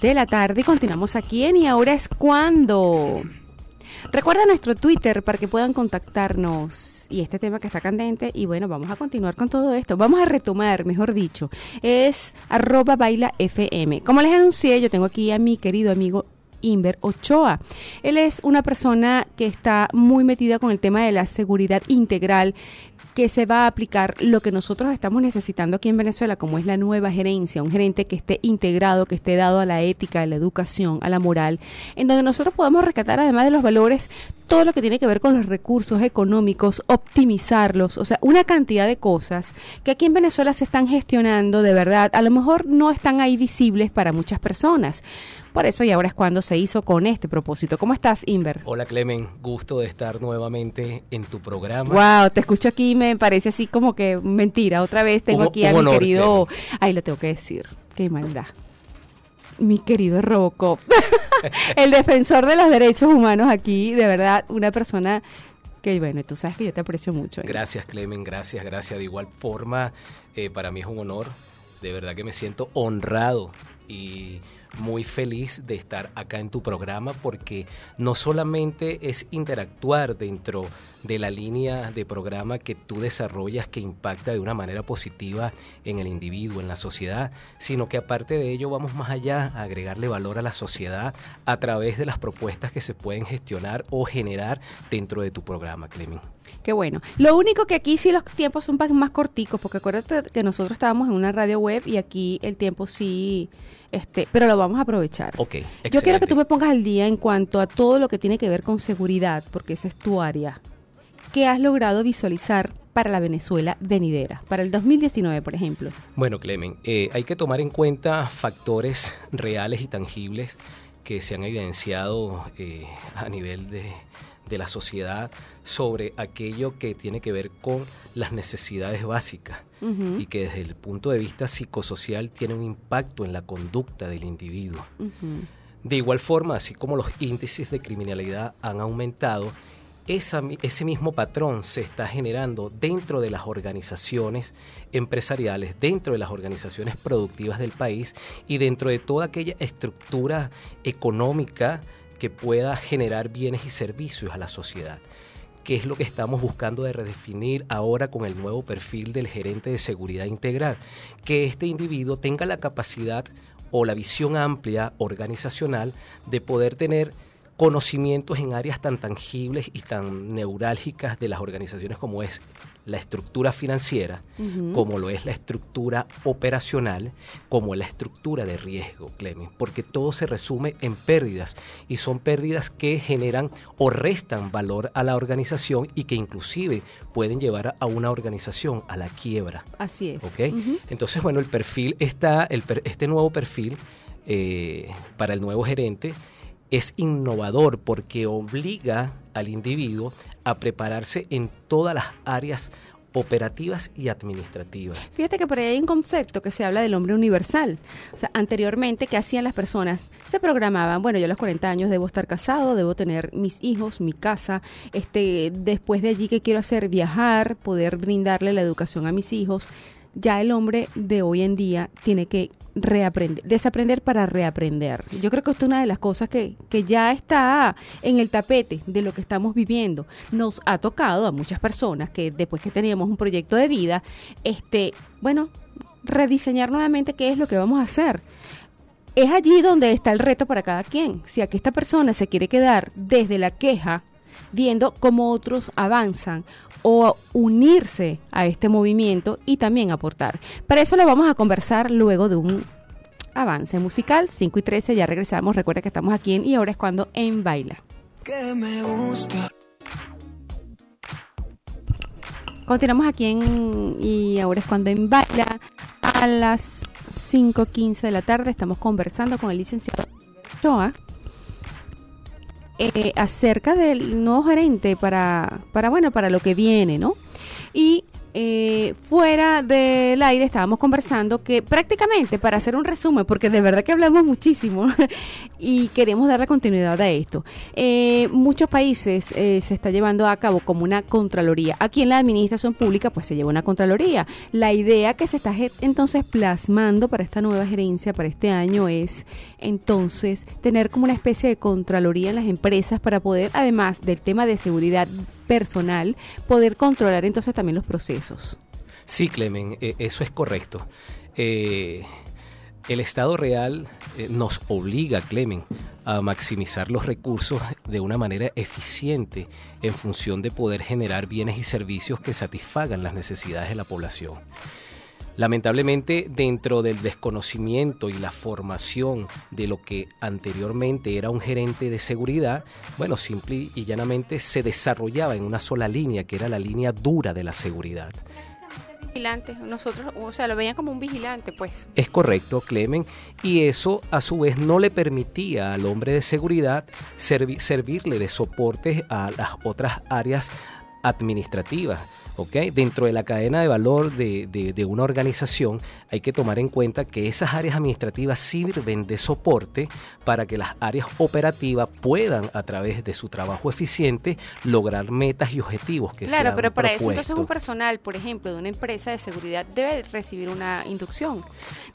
de la tarde continuamos aquí en Y ahora es cuando. Recuerda nuestro Twitter para que puedan contactarnos y este tema que está candente y bueno, vamos a continuar con todo esto. Vamos a retomar, mejor dicho, es arroba baila FM. Como les anuncié, yo tengo aquí a mi querido amigo Inver Ochoa. Él es una persona que está muy metida con el tema de la seguridad integral que se va a aplicar lo que nosotros estamos necesitando aquí en Venezuela, como es la nueva gerencia, un gerente que esté integrado, que esté dado a la ética, a la educación, a la moral, en donde nosotros podamos rescatar, además de los valores, todo lo que tiene que ver con los recursos económicos, optimizarlos, o sea, una cantidad de cosas que aquí en Venezuela se están gestionando de verdad, a lo mejor no están ahí visibles para muchas personas. Por eso y ahora es cuando se hizo con este propósito. ¿Cómo estás, Inver? Hola, Clemen. Gusto de estar nuevamente en tu programa. Wow, te escucho aquí me parece así como que mentira. Otra vez tengo aquí a mi querido... Ay, lo tengo que decir. Qué maldad mi querido Robocop, el defensor de los derechos humanos aquí, de verdad, una persona que, bueno, tú sabes que yo te aprecio mucho. ¿eh? Gracias, Clemen, gracias, gracias. De igual forma, eh, para mí es un honor, de verdad que me siento honrado y muy feliz de estar acá en tu programa porque no solamente es interactuar dentro de la línea de programa que tú desarrollas que impacta de una manera positiva en el individuo, en la sociedad, sino que aparte de ello vamos más allá a agregarle valor a la sociedad a través de las propuestas que se pueden gestionar o generar dentro de tu programa, Clemen. Qué bueno. Lo único que aquí sí los tiempos son más corticos, porque acuérdate que nosotros estábamos en una radio web y aquí el tiempo sí este, pero lo vamos a aprovechar. Yo quiero que tú me pongas al día en cuanto a todo lo que tiene que ver con seguridad, porque esa es tu área. ¿Qué has logrado visualizar para la Venezuela venidera, para el 2019, por ejemplo? Bueno, Clemen, eh, hay que tomar en cuenta factores reales y tangibles que se han evidenciado eh, a nivel de, de la sociedad sobre aquello que tiene que ver con las necesidades básicas y que desde el punto de vista psicosocial tiene un impacto en la conducta del individuo. De igual forma, así como los índices de criminalidad han aumentado, ese mismo patrón se está generando dentro de las organizaciones empresariales, dentro de las organizaciones productivas del país y dentro de toda aquella estructura económica que pueda generar bienes y servicios a la sociedad que es lo que estamos buscando de redefinir ahora con el nuevo perfil del gerente de seguridad integral, que este individuo tenga la capacidad o la visión amplia organizacional de poder tener conocimientos en áreas tan tangibles y tan neurálgicas de las organizaciones como es la estructura financiera, como lo es la estructura operacional, como la estructura de riesgo, Clemen, porque todo se resume en pérdidas y son pérdidas que generan o restan valor a la organización y que inclusive pueden llevar a una organización a la quiebra. Así es. ¿Ok? Entonces, bueno, el perfil está, el, este nuevo perfil eh, para el nuevo gerente es innovador porque obliga al individuo a prepararse en todas las áreas operativas y administrativas. Fíjate que por ahí hay un concepto que se habla del hombre universal. O sea, anteriormente, ¿qué hacían las personas? Se programaban, bueno, yo a los 40 años debo estar casado, debo tener mis hijos, mi casa, este, después de allí, ¿qué quiero hacer? Viajar, poder brindarle la educación a mis hijos, ya el hombre de hoy en día tiene que reaprender, desaprender para reaprender. Yo creo que esto es una de las cosas que, que ya está en el tapete de lo que estamos viviendo. Nos ha tocado a muchas personas que después que teníamos un proyecto de vida, este, bueno, rediseñar nuevamente qué es lo que vamos a hacer. Es allí donde está el reto para cada quien. Si aquí esta persona se quiere quedar desde la queja, viendo cómo otros avanzan o unirse a este movimiento y también aportar. Para eso lo vamos a conversar luego de un avance musical. 5 y 13, ya regresamos. Recuerda que estamos aquí en Y ahora es cuando en Baila. Que me gusta. Continuamos aquí en Y ahora es cuando en Baila. A las 5.15 de la tarde estamos conversando con el licenciado Choa eh, acerca del nuevo gerente para, para, bueno, para lo que viene, ¿no? Y eh, fuera del aire estábamos conversando que prácticamente, para hacer un resumen, porque de verdad que hablamos muchísimo y queremos darle continuidad a esto, eh, muchos países eh, se está llevando a cabo como una contraloría. Aquí en la administración pública pues se lleva una contraloría. La idea que se está entonces plasmando para esta nueva gerencia, para este año, es entonces tener como una especie de contraloría en las empresas para poder, además del tema de seguridad personal, poder controlar entonces también los procesos. Sí, Clemen, eh, eso es correcto. Eh, el Estado real eh, nos obliga, Clemen, a maximizar los recursos de una manera eficiente en función de poder generar bienes y servicios que satisfagan las necesidades de la población. Lamentablemente, dentro del desconocimiento y la formación de lo que anteriormente era un gerente de seguridad, bueno, simple y llanamente se desarrollaba en una sola línea, que era la línea dura de la seguridad. Vigilante, nosotros, o sea, lo veían como un vigilante, pues. Es correcto, Clemen, y eso a su vez no le permitía al hombre de seguridad servirle de soporte a las otras áreas administrativas Dentro de la cadena de valor de, una organización hay que tomar en cuenta que esas áreas administrativas sirven de soporte para que las áreas operativas puedan, a través de su trabajo eficiente, lograr metas y objetivos que Claro, pero para eso entonces un personal, por ejemplo, de una empresa de seguridad debe recibir una inducción,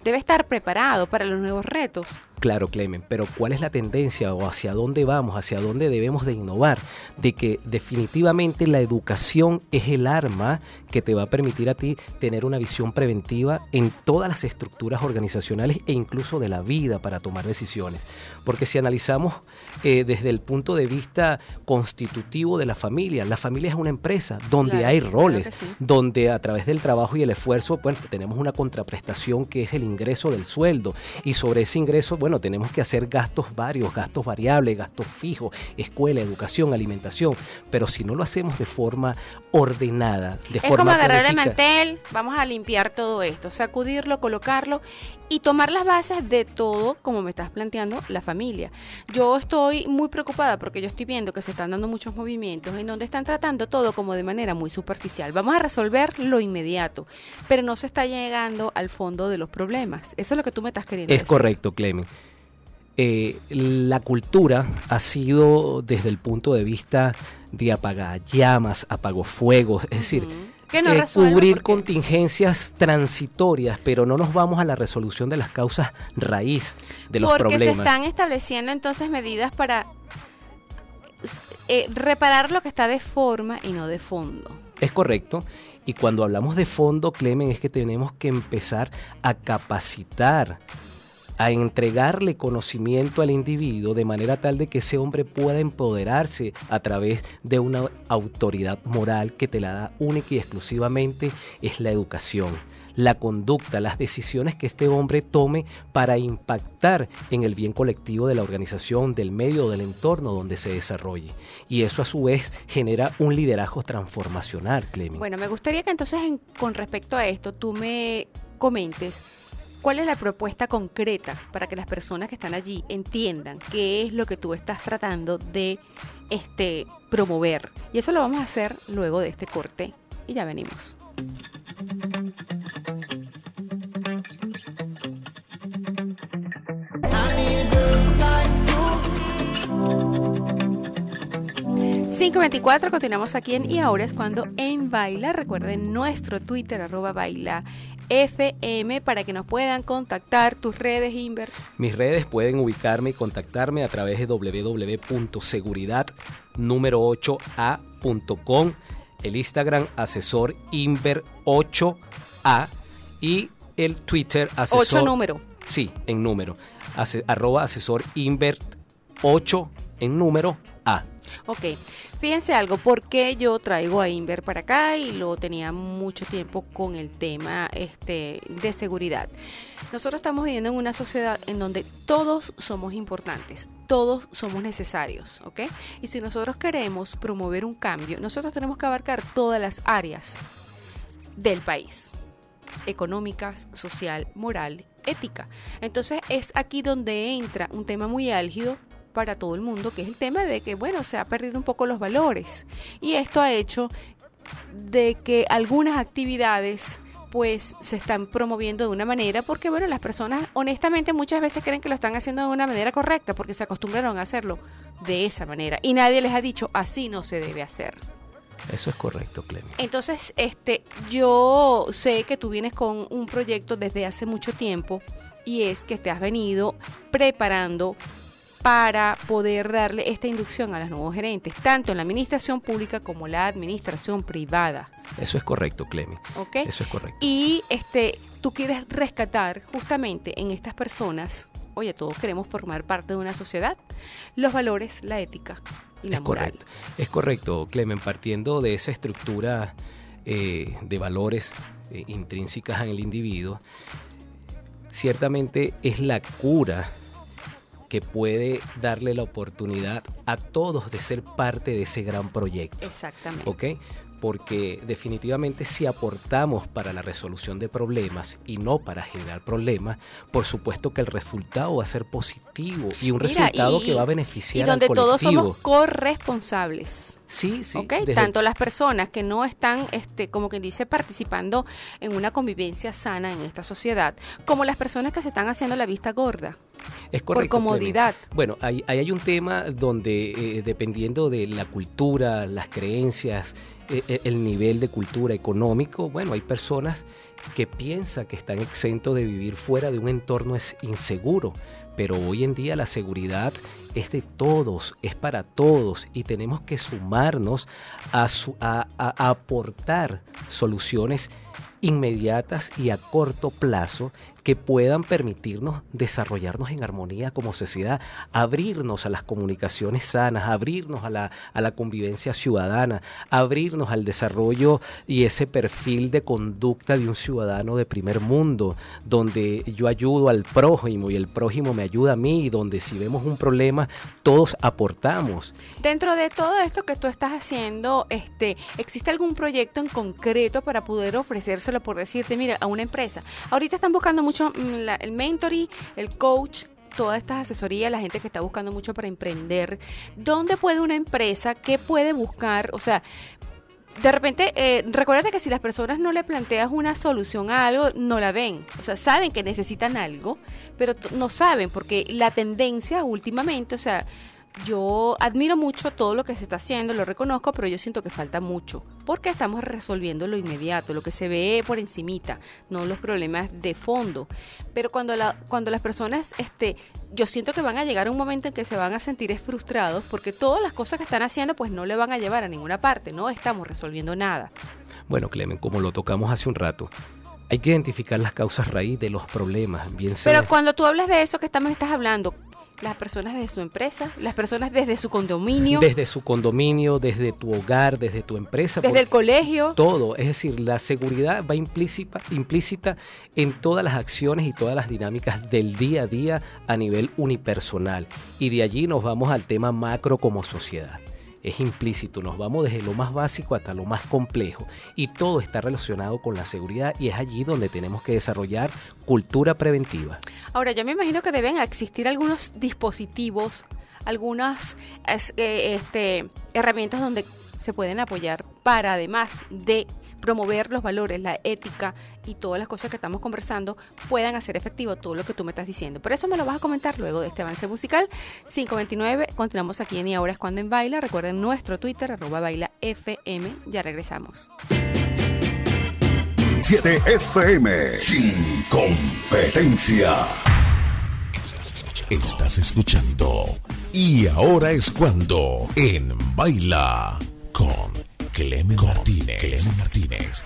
debe estar preparado para los nuevos retos. Claro, Clemen, pero ¿cuál es la tendencia o hacia dónde vamos, hacia dónde debemos de innovar? De que definitivamente la educación es el arma que te va a permitir a ti tener una visión preventiva en todas las estructuras organizacionales e incluso de la vida para tomar decisiones. Porque si analizamos eh, desde el punto de vista constitutivo de la familia, la familia es una empresa donde hay roles, donde a través del trabajo y el esfuerzo, bueno, tenemos una contraprestación que es el ingreso del sueldo y sobre ese ingreso, bueno, tenemos que hacer gastos varios, gastos variables, gastos fijos, escuela, educación, alimentación, pero si no lo hacemos de forma ordenada, de es como agarrar el mantel, vamos a limpiar todo esto, sacudirlo, colocarlo y tomar las bases de todo, como me estás planteando, la familia. Yo estoy muy preocupada porque yo estoy viendo que se están dando muchos movimientos en donde están tratando todo como de manera muy superficial. Vamos a resolver lo inmediato, pero no se está llegando al fondo de los problemas. Eso es lo que tú me estás queriendo decir. Es correcto, Clemen. Eh, la cultura ha sido desde el punto de vista de apagar llamas, fuegos, es decir, eh, cubrir contingencias transitorias, pero no nos vamos a la resolución de las causas raíz de los porque problemas. Porque se están estableciendo entonces medidas para eh, reparar lo que está de forma y no de fondo. Es correcto. Y cuando hablamos de fondo, Clemen, es que tenemos que empezar a capacitar a entregarle conocimiento al individuo de manera tal de que ese hombre pueda empoderarse a través de una autoridad moral que te la da única y exclusivamente es la educación la conducta, las decisiones que este hombre tome para impactar en el bien colectivo de la organización, del medio del entorno donde se desarrolle. Y eso a su vez genera un liderazgo transformacional, Clemen. Bueno, me gustaría que entonces con respecto a esto tú me comentes ¿Cuál es la propuesta concreta para que las personas que están allí entiendan qué es lo que tú estás tratando de este, promover? Y eso lo vamos a hacer luego de este corte y ya venimos. ...524, continuamos aquí en Y Ahora es cuando en Baila... ...recuerden nuestro Twitter, arroba Baila FM para que nos puedan contactar. Tus redes, Inver. Mis redes pueden ubicarme y contactarme a través de www.seguridad 8a.com, el Instagram asesor Inver 8a y el Twitter asesor. 8 número. Sí, en número. arroba asesor Inver 8 en número. Ok, fíjense algo, porque yo traigo a Inver para acá y lo tenía mucho tiempo con el tema este, de seguridad. Nosotros estamos viviendo en una sociedad en donde todos somos importantes, todos somos necesarios, ¿ok? Y si nosotros queremos promover un cambio, nosotros tenemos que abarcar todas las áreas del país, económicas, social, moral, ética. Entonces es aquí donde entra un tema muy álgido para todo el mundo, que es el tema de que, bueno, se ha perdido un poco los valores. Y esto ha hecho de que algunas actividades pues se están promoviendo de una manera porque bueno las personas honestamente muchas veces creen que lo están haciendo de una manera correcta porque se acostumbraron a hacerlo de esa manera. Y nadie les ha dicho así no se debe hacer eso es correcto Clemi entonces este yo sé que tú vienes con un proyecto desde hace mucho tiempo y es que te has venido preparando para poder darle esta inducción a los nuevos gerentes, tanto en la administración pública como la administración privada. Eso es correcto, Clemi. ¿Okay? Eso es correcto. Y este, tú quieres rescatar justamente en estas personas, oye, todos queremos formar parte de una sociedad, los valores, la ética y la es moral. Correcto. Es correcto, Clemen, partiendo de esa estructura eh, de valores eh, intrínsecas en el individuo, ciertamente es la cura que puede darle la oportunidad a todos de ser parte de ese gran proyecto. Exactamente. ¿Ok? Porque definitivamente si aportamos para la resolución de problemas y no para generar problemas, por supuesto que el resultado va a ser positivo y un resultado que va a beneficiar y donde al todos somos corresponsables. Sí, sí. Tanto las personas que no están, este, como quien dice, participando en una convivencia sana en esta sociedad, como las personas que se están haciendo la vista gorda. Es correcto. Por comodidad. Bueno, ahí, hay un tema donde, eh, dependiendo de la cultura, las creencias, el nivel de cultura económico, bueno, hay personas que piensan que están exentos de vivir fuera de un entorno inseguro, pero hoy en día la seguridad es de todos, es para todos y tenemos que sumarnos a, a aportar soluciones inmediatas y a corto plazo que puedan permitirnos desarrollarnos en armonía como sociedad, abrirnos a las comunicaciones sanas, abrirnos a la, a la convivencia ciudadana, abrirnos al desarrollo y ese perfil de conducta de un ciudadano de primer mundo, donde yo ayudo al prójimo y el prójimo me ayuda a mí, y donde si vemos un problema, todos aportamos. Dentro de todo esto que tú estás haciendo, este, ¿existe algún proyecto en concreto para poder ofrecérselo por decirte, mira, a una empresa? Ahorita están buscando mucho mm, el mentoring, el coach, todas estas asesorías, la gente que está buscando mucho para emprender. ¿Dónde puede una empresa, qué puede buscar? O sea, de repente, eh, recuérdate que si las personas no le planteas una solución a algo, no la ven. O sea, saben que necesitan algo, pero no saben, porque la tendencia últimamente, o sea, yo admiro mucho todo lo que se está haciendo, lo reconozco, pero yo siento que falta mucho, porque estamos resolviendo lo inmediato, lo que se ve por encimita, no los problemas de fondo. Pero cuando, la, cuando las personas, este, yo siento que van a llegar a un momento en que se van a sentir frustrados, porque todas las cosas que están haciendo, pues no le van a llevar a ninguna parte, no estamos resolviendo nada. Bueno, Clemen, como lo tocamos hace un rato, hay que identificar las causas raíz de los problemas, bien Pero cuando tú hablas de eso que estamos, estás hablando, las personas de su empresa, las personas desde su condominio. Desde su condominio, desde tu hogar, desde tu empresa. Desde el colegio. Todo, es decir, la seguridad va implícita, implícita en todas las acciones y todas las dinámicas del día a día a nivel unipersonal. Y de allí nos vamos al tema macro como sociedad es implícito, nos vamos desde lo más básico hasta lo más complejo y todo está relacionado con la seguridad y es allí donde tenemos que desarrollar cultura preventiva. Ahora, yo me imagino que deben existir algunos dispositivos, algunas eh, este, herramientas donde se pueden apoyar para además de promover los valores, la ética y todas las cosas que estamos conversando puedan hacer efectivo todo lo que tú me estás diciendo. Por eso me lo vas a comentar luego de este avance musical. 529, continuamos aquí en Y Ahora es cuando en Baila. Recuerden nuestro Twitter, arroba baila FM. Ya regresamos. 7 FM, sin competencia. Estás escuchando. Y ahora es cuando en Baila con Clemen Martínez. Clemen Martínez.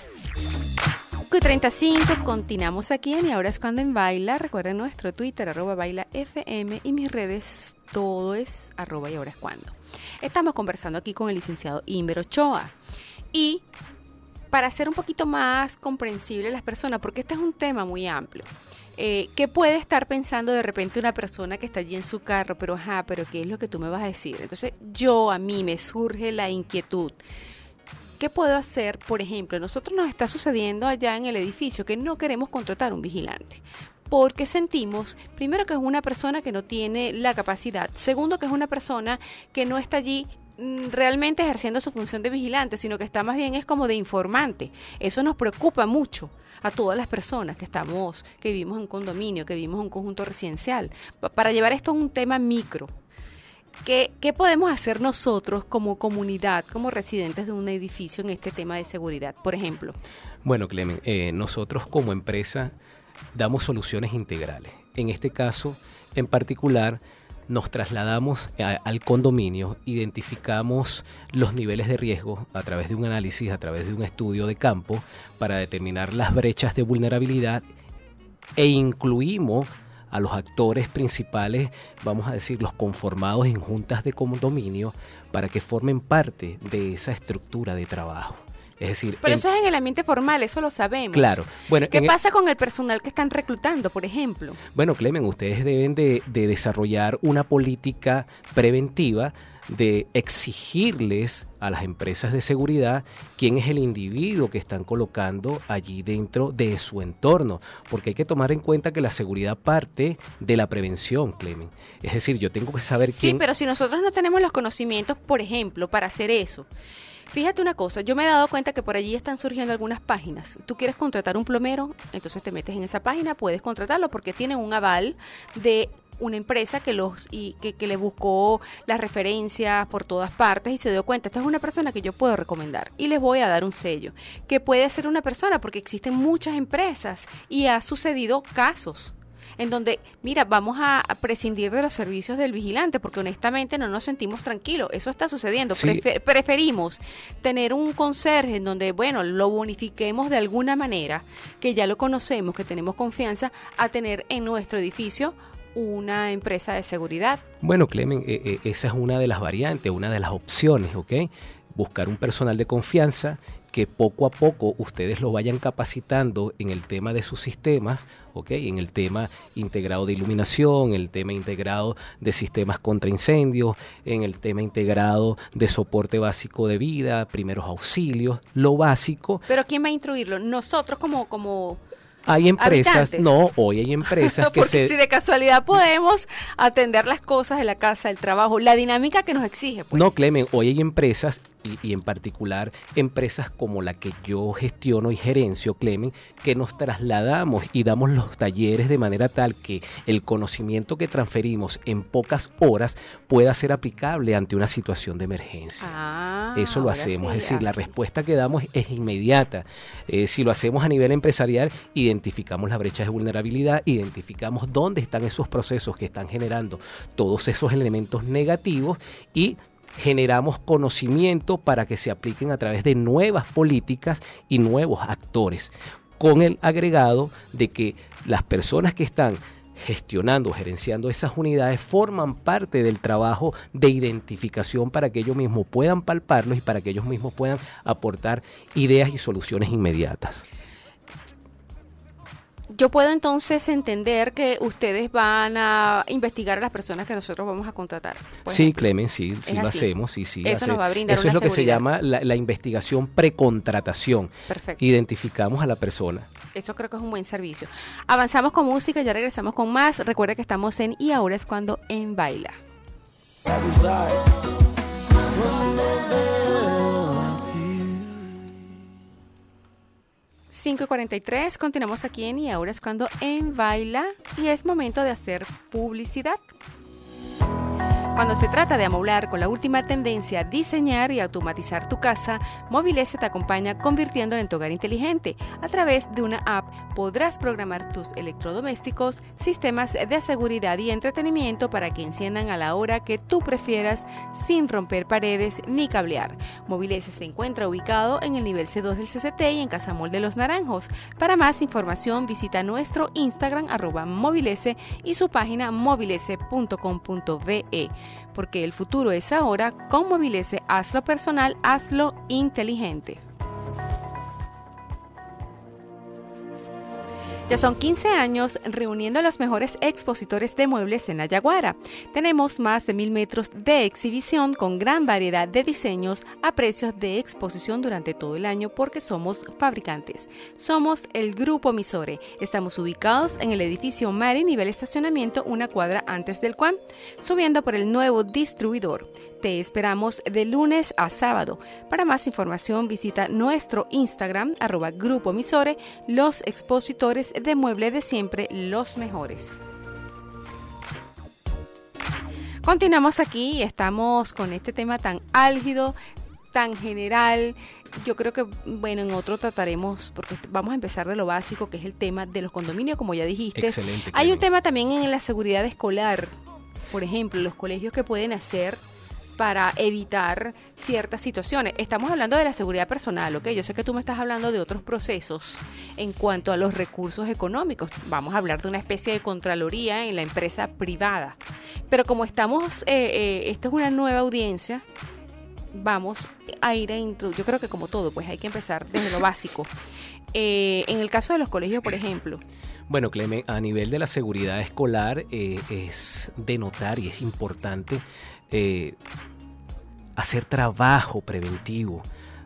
35, continuamos aquí en Y ahora es cuando en Baila. Recuerden nuestro Twitter, arroba Baila FM y mis redes, todo es arroba y ahora es cuando. Estamos conversando aquí con el licenciado Inver Ochoa. Y para hacer un poquito más comprensible a las personas, porque este es un tema muy amplio. Eh, ¿Qué puede estar pensando de repente una persona que está allí en su carro? Pero, ajá, pero ¿qué es lo que tú me vas a decir? Entonces, yo, a mí me surge la inquietud. ¿Qué puedo hacer? Por ejemplo, nosotros nos está sucediendo allá en el edificio que no queremos contratar un vigilante porque sentimos, primero, que es una persona que no tiene la capacidad, segundo, que es una persona que no está allí mm, realmente ejerciendo su función de vigilante, sino que está más bien es como de informante. Eso nos preocupa mucho a todas las personas que estamos, que vivimos en un condominio, que vivimos en un conjunto residencial, para llevar esto a un tema micro. ¿Qué, ¿Qué, podemos hacer nosotros como comunidad, como residentes de un edificio en este tema de seguridad, por ejemplo? Bueno, Clemen, eh, nosotros como empresa damos soluciones integrales. En este caso, en particular, nos trasladamos al condominio, identificamos los niveles de riesgo a través de un análisis, a través de un estudio de campo, para determinar las brechas de vulnerabilidad e incluimos a los actores principales, vamos a decir, los conformados en juntas de condominio, para que formen parte de esa estructura de trabajo. Es decir, pero eso es en el ambiente formal, eso lo sabemos. Claro. Bueno, ¿Qué pasa con el personal que están reclutando, por ejemplo? Bueno, Clemen, ustedes deben de, desarrollar una política preventiva de exigirles a las empresas de seguridad quién es el individuo que están colocando allí dentro de su entorno, porque hay que tomar en cuenta que la seguridad parte de la prevención, Clemen. Es decir, yo tengo que saber quién... Sí, pero si nosotros no tenemos los conocimientos, por ejemplo, para hacer eso, Fíjate una cosa, yo me he dado cuenta que por allí están surgiendo algunas páginas. Tú quieres contratar un plomero, entonces te metes en esa página, puedes contratarlo porque tiene un aval de una empresa que los y que, que, le buscó las referencias por todas partes y se dio cuenta, esta es una persona que yo puedo recomendar y les voy a dar un sello, que puede ser una persona porque existen muchas empresas y ha sucedido casos en donde, mira, vamos a, prescindir de los servicios del vigilante porque honestamente no nos sentimos tranquilos. Eso está sucediendo. preferimos tener un conserje en donde, bueno, lo bonifiquemos de alguna manera, que ya lo conocemos, que tenemos confianza, a tener en nuestro edificio una empresa de seguridad. Bueno, Clemen, eh, eh, esa es una de las variantes, una de las opciones, ¿ok? Buscar un personal de confianza que poco a poco ustedes lo vayan capacitando en el tema de sus sistemas, ¿ok? En el tema integrado de iluminación, en el tema integrado de sistemas contra incendios, en el tema integrado de soporte básico de vida, primeros auxilios, lo básico. Pero ¿quién va a instruirlo? Nosotros como, como hay empresas, no, hoy hay empresas que Porque si de casualidad podemos atender las cosas de la casa, el trabajo, la dinámica que nos exige. Pues. No, Clemen, hoy hay empresas y, en particular empresas como la que yo gestiono y gerencio, Clemen, que nos trasladamos y damos los talleres de manera tal que el conocimiento que transferimos en pocas horas pueda ser aplicable ante una situación de emergencia. Ah, Eso lo hacemos, es decir, la respuesta que damos es inmediata. Eh, si lo hacemos a nivel empresarial, identificamos las brechas de vulnerabilidad, identificamos dónde están esos procesos que están generando todos esos elementos negativos y generamos conocimiento para que se apliquen a través de nuevas políticas y nuevos actores, con el agregado de que las personas que están gestionando, gerenciando esas unidades, forman parte del trabajo de identificación para que ellos mismos puedan palparlos y para que ellos mismos puedan aportar ideas y soluciones inmediatas yo puedo entonces entender que ustedes van a investigar a las personas que nosotros vamos a contratar. Sí, Clemen, sí, sí lo hacemos, sí, sí. Eso nos va a brindar Eso es lo que se llama la, investigación precontratación. Perfecto. Identificamos a la persona. Eso creo que es un buen servicio. Avanzamos con música, ya regresamos con más. Recuerda que estamos en Y ahora es cuando en Baila. 5.43, continuamos aquí en Y ahora es cuando en Baila y es momento de hacer publicidad. Cuando se trata de amoblar con la última tendencia diseñar y automatizar tu casa, S te acompaña convirtiéndola en tu hogar inteligente. A través de una app podrás programar tus electrodomésticos, sistemas de seguridad y entretenimiento para que enciendan a la hora que tú prefieras sin romper paredes ni cablear. S se encuentra ubicado en el nivel C2 del CCT y en Casamol de los Naranjos. Para más información visita nuestro Instagram arroba movilese y su página movilese.com.ve porque el futuro es ahora, con Movilese, hazlo personal, hazlo inteligente. Ya son 15 años reuniendo a los mejores expositores de muebles en la Yaguara. Tenemos más de mil metros de exhibición con gran variedad de diseños a precios de exposición durante todo el año porque somos fabricantes. Somos el Grupo Misore. Estamos ubicados en el edificio Mari, nivel estacionamiento, una cuadra antes del Cuam, subiendo por el nuevo distribuidor Te esperamos de lunes a sábado. Para más información visita nuestro Instagram, arroba Grupo Emisore, los expositores de mueble de siempre, los mejores. Continuamos aquí y estamos con este tema tan álgido, tan general. Yo creo que, bueno, en otro trataremos, porque vamos a empezar de lo básico, que es el tema de los condominios, como ya dijiste. Excelente. Hay un tema también en la seguridad escolar. Por ejemplo, los colegios que pueden hacer para evitar ciertas situaciones. Estamos hablando de la seguridad personal, ¿ok? Yo sé que tú me estás hablando de otros procesos en cuanto a los recursos económicos. Vamos a hablar de una especie de contraloría en la empresa privada. Pero como estamos, eh, eh, esta es una nueva audiencia, vamos a ir a introducir, yo creo que como todo, pues hay que empezar desde lo básico. Eh, en el caso de los colegios, por ejemplo, Bueno, Clemen, a nivel de la seguridad escolar eh, es de notar y es importante hacer trabajo preventivo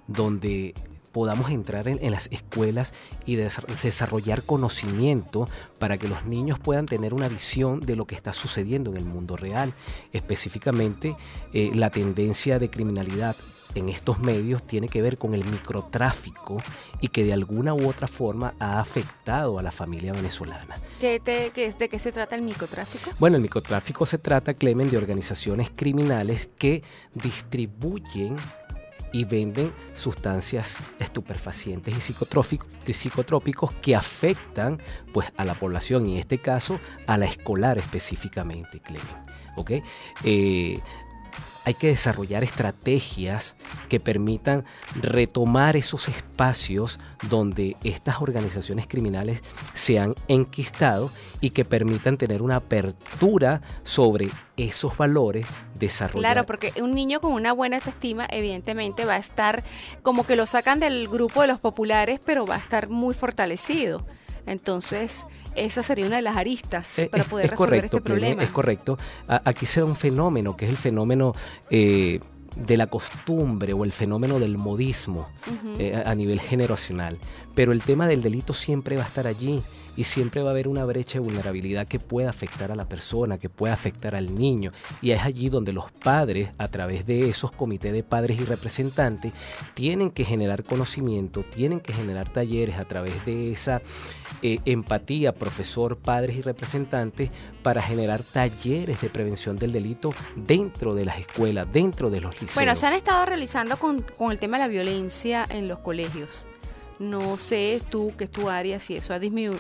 donde podamos entrar en, las escuelas y des- desarrollar conocimiento para que los niños puedan tener una visión de lo que está sucediendo en el mundo real, específicamente eh, la tendencia de criminalidad en estos medios tiene que ver con el microtráfico y que de alguna u otra forma ha afectado a la familia venezolana. ¿qué te- qué- ¿de qué se trata el microtráfico? Bueno, el microtráfico se trata, Clemen, de organizaciones criminales que distribuyen y venden sustancias estupefacientes y psicotrópicos que afectan pues a la población y en este caso a la escolar específicamente, Clemen. ¿ok? Eh, hay que desarrollar estrategias que permitan retomar esos espacios donde estas organizaciones criminales se han enquistado y que permitan tener una apertura sobre esos valores, desarrollar. Claro, porque un niño con una buena autoestima evidentemente va a estar como que lo sacan del grupo de los populares, pero va a estar muy fortalecido. Entonces, esa sería una de las aristas Eh, para es- poder es resolver correcto, este problema. Es correcto. A- aquí se da un fenómeno que es el fenómeno eh, de la costumbre o el fenómeno del modismo eh, a a nivel generacional. Pero el tema del delito siempre va a estar allí y siempre va a haber una brecha de vulnerabilidad que pueda afectar a la persona, que pueda afectar al niño. Y es allí donde los padres, a través de esos comités de padres y representantes, tienen que generar conocimiento, tienen que generar talleres a través de esa eh, empatía, profesor, padres y representantes, para generar talleres de prevención del delito dentro de las escuelas, dentro de los liceos. Bueno, se han estado realizando con, con el tema de la violencia en los colegios. No sé tú, que es tu área, si eso ha, disminu-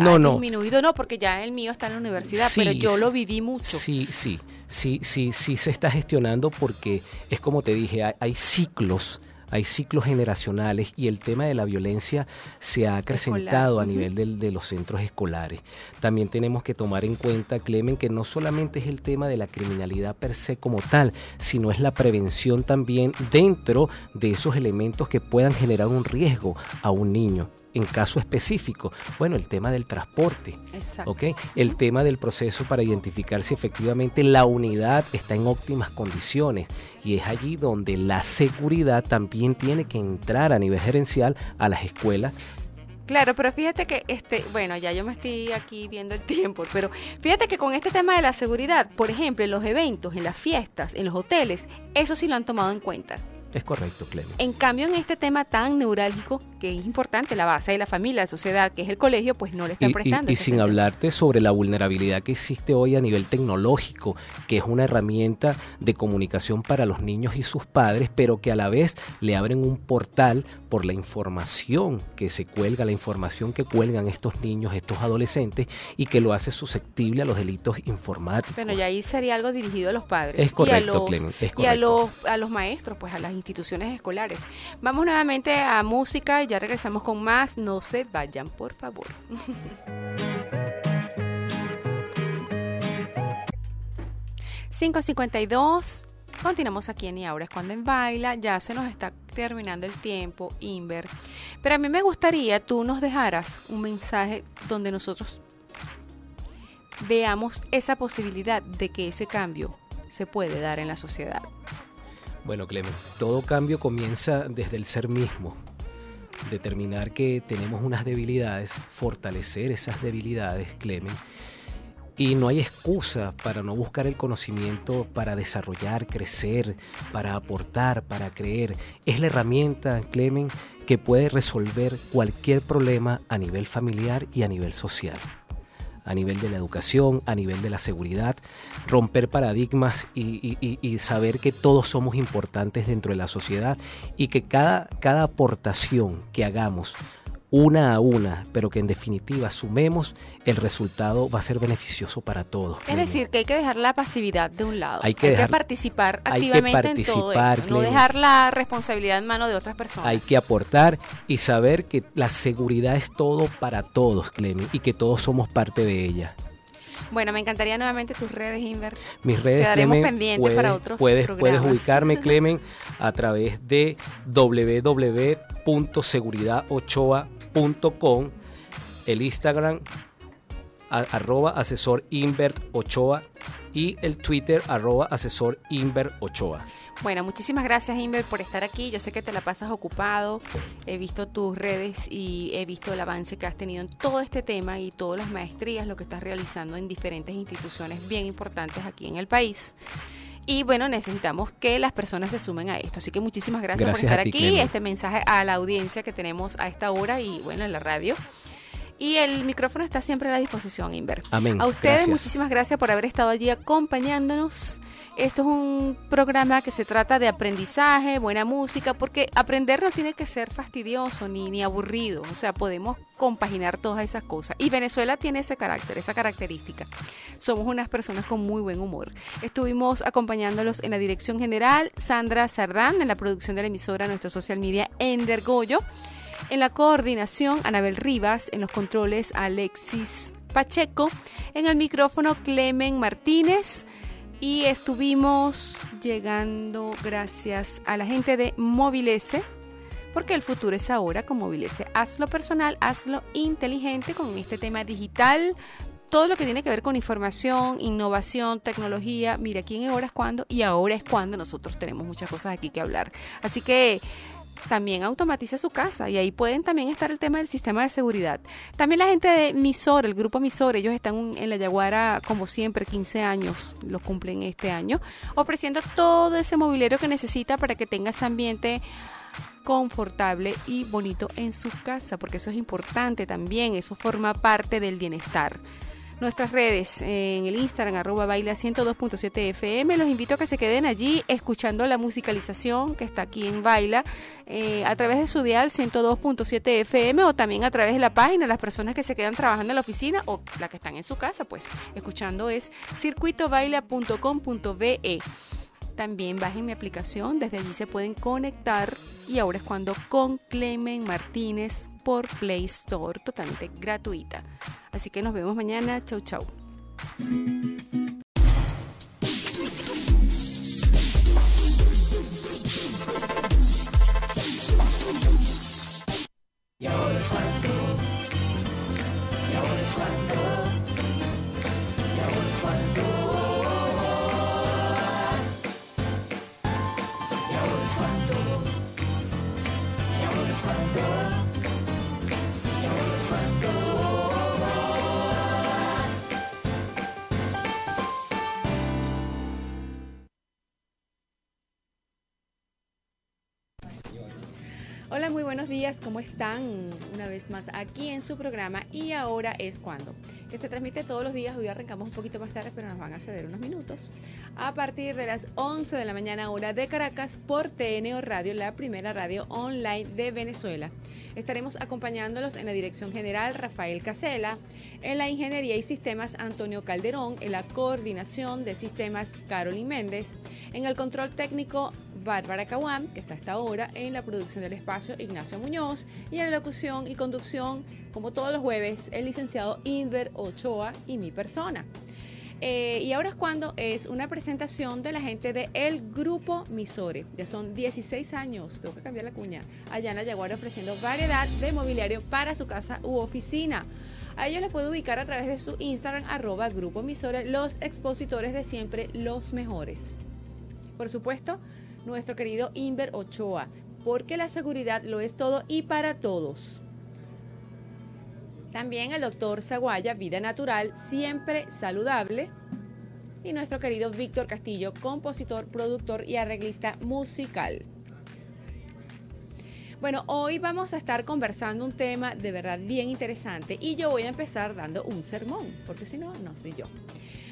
No, ha no. disminuido. No, porque ya el mío está en la universidad, Sí, pero yo sí. lo viví mucho. Sí, sí, sí, sí, sí se está gestionando porque es como te dije, hay, hay ciclos, hay ciclos generacionales y el tema de la violencia se ha acrecentado a nivel del- de los centros escolares. También tenemos que tomar en cuenta, Clemen, que no solamente es el tema de la criminalidad per se como tal, sino es la prevención también dentro de esos elementos que puedan generar un riesgo a un niño. En caso específico, bueno, el tema del transporte, Exacto. El tema del proceso para identificar si efectivamente la unidad está en óptimas condiciones y es allí donde la seguridad también tiene que entrar a nivel gerencial a las escuelas. Claro, pero fíjate que este, bueno, ya yo me estoy aquí viendo el tiempo, pero fíjate que con este tema de la seguridad, por ejemplo, en los eventos, en las fiestas, en los hoteles, eso sí lo han tomado en cuenta. Es correcto, Clemen. En cambio, en este tema tan neurálgico, que es importante, la base de la familia, la sociedad, que es el colegio, pues no le están Y, y- prestando. y ese sin sentido. hablarte sobre la vulnerabilidad que existe hoy a nivel tecnológico, que es una herramienta de comunicación para los niños y sus padres, pero que a la vez le abren un portal por la información que se cuelga, la información que cuelgan estos niños, estos adolescentes, y que lo hace susceptible a los delitos informáticos. Bueno, ya ahí sería algo dirigido a los padres. Es correcto, y a los, Clemen, es Y a los, a los maestros, pues a las instituciones escolares. Vamos nuevamente a música y ya regresamos con más. No se vayan, por favor. $5.52. Continuamos aquí en Y Ahora es cuando en Baila. Ya se nos está terminando el tiempo, Inver. Pero a mí me gustaría tú nos dejaras un mensaje donde nosotros veamos esa posibilidad de que ese cambio se puede dar en la sociedad. Bueno, Clemen, todo cambio comienza desde el ser mismo. Determinar que tenemos unas debilidades, fortalecer esas debilidades, Clemen, Y no hay excusa para no buscar el conocimiento para desarrollar, crecer, para aportar, para creer. Es la herramienta, Clemen, que puede resolver cualquier problema a nivel familiar y a nivel social a nivel de la educación, a nivel de la seguridad, romper paradigmas y, saber que todos somos importantes dentro de la sociedad y que cada, cada aportación que hagamos una a una, pero que en definitiva sumemos, el resultado va a ser beneficioso para todos. Es decir, que hay que dejar la pasividad de un lado. Hay que, participar activamente en todo no dejar la responsabilidad en manos de otras personas. Hay que aportar y saber que la seguridad es todo para todos, Clemi, y que todos somos parte de ella. Bueno, me encantaría nuevamente tus redes, Inver. Mis redes, Quedaremos pendientes para otros puedes, Puedes ubicarme, Clemen, a través de www.seguridadochoa.com com, el Instagram arroba Invert Ochoa y el Twitter arroba asesor. Bueno, muchísimas gracias Inver por estar aquí. Yo sé que te la pasas ocupado. He visto tus redes y he visto el avance que has tenido en todo este tema y todas las maestrías, lo que estás realizando en diferentes instituciones bien importantes aquí en el país. Y bueno, necesitamos que las personas se sumen a esto. Así que muchísimas gracias, por estar aquí. Este mensaje a la audiencia que tenemos a esta hora y bueno, en la radio. Y el micrófono está siempre a la disposición, Inver. Amén. A ustedes muchísimas gracias por haber estado allí acompañándonos. Esto es un programa que se trata de aprendizaje, buena música, porque aprender no tiene que ser fastidioso ni, ni aburrido. O sea, podemos compaginar todas esas cosas. Y Venezuela tiene ese carácter, esa característica. Somos unas personas con muy buen humor. Estuvimos acompañándolos en la dirección general, Sandra Sardán, en la producción de la emisora, nuestro social media, Ender Goyo. En la coordinación, Anabel Rivas. En los controles, Alexis Pacheco. En el micrófono, Clemen Martínez y estuvimos llegando gracias a la gente de Movilese, porque el futuro es ahora con Movilese. Hazlo personal, hazlo inteligente con este tema digital, todo lo que tiene que ver con información, innovación, tecnología. Mira, quién es ahora es cuando y ahora es cuando nosotros tenemos muchas cosas aquí que hablar. Así que también automatiza su casa y ahí pueden también estar el tema del sistema de seguridad. También la gente de Misor, el grupo Misor, ellos están en la Yaguara como siempre, 15 años, lo cumplen este año, ofreciendo todo ese mobiliario que necesita para que tenga ese ambiente confortable y bonito en su casa, porque eso es importante también, eso forma parte del bienestar nuestras redes en el Instagram arroba baila 102.7 FM. Los invito a que se queden allí escuchando la musicalización que está aquí en Baila eh, a través de su dial 102.7 FM o también a través de la página. Las personas que se quedan trabajando en la oficina o las que están en su casa, pues escuchando es circuitobaila.com.be. También bajen mi aplicación, desde allí se pueden conectar y ahora es cuando con Clemen Martínez por Play Store, totalmente gratuita. Así que nos vemos mañana. Chau, chau. Es Hola, muy buenos días, ¿cómo están? Una vez más aquí en su programa y ahora es cuando, que se transmite todos los días, hoy arrancamos un poquito más tarde, pero nos van a ceder unos minutos, a partir de las 11 de la mañana hora de Caracas por TNO Radio, la primera radio online de Venezuela. Estaremos acompañándolos en la dirección general Rafael Casela, en la ingeniería y sistemas Antonio Calderón, en la coordinación de sistemas Carolyn Méndez, en el control técnico Bárbara Caguán, que está hasta ahora en la producción del espacio Ignacio Muñoz, y en la locución y conducción, como todos los jueves, el licenciado Inver Ochoa y mi persona. Eh, y ahora es cuando es una presentación de la gente de El Grupo Misore. Ya son 16 años, tengo que cambiar la cuña, allá en ofreciendo variedad de mobiliario para su casa u oficina. A ellos les puede ubicar a través de su Instagram, arroba Grupo Misore, los expositores de siempre, los mejores. Por supuesto, nuestro querido Inver Ochoa, porque la seguridad lo es todo y para todos. También el doctor Zaguaya, Vida Natural, siempre saludable. Y nuestro querido Víctor Castillo, compositor, productor y arreglista musical. Bueno, hoy vamos a estar conversando un tema de verdad bien interesante y yo voy a empezar dando un sermón, porque si no, no soy yo.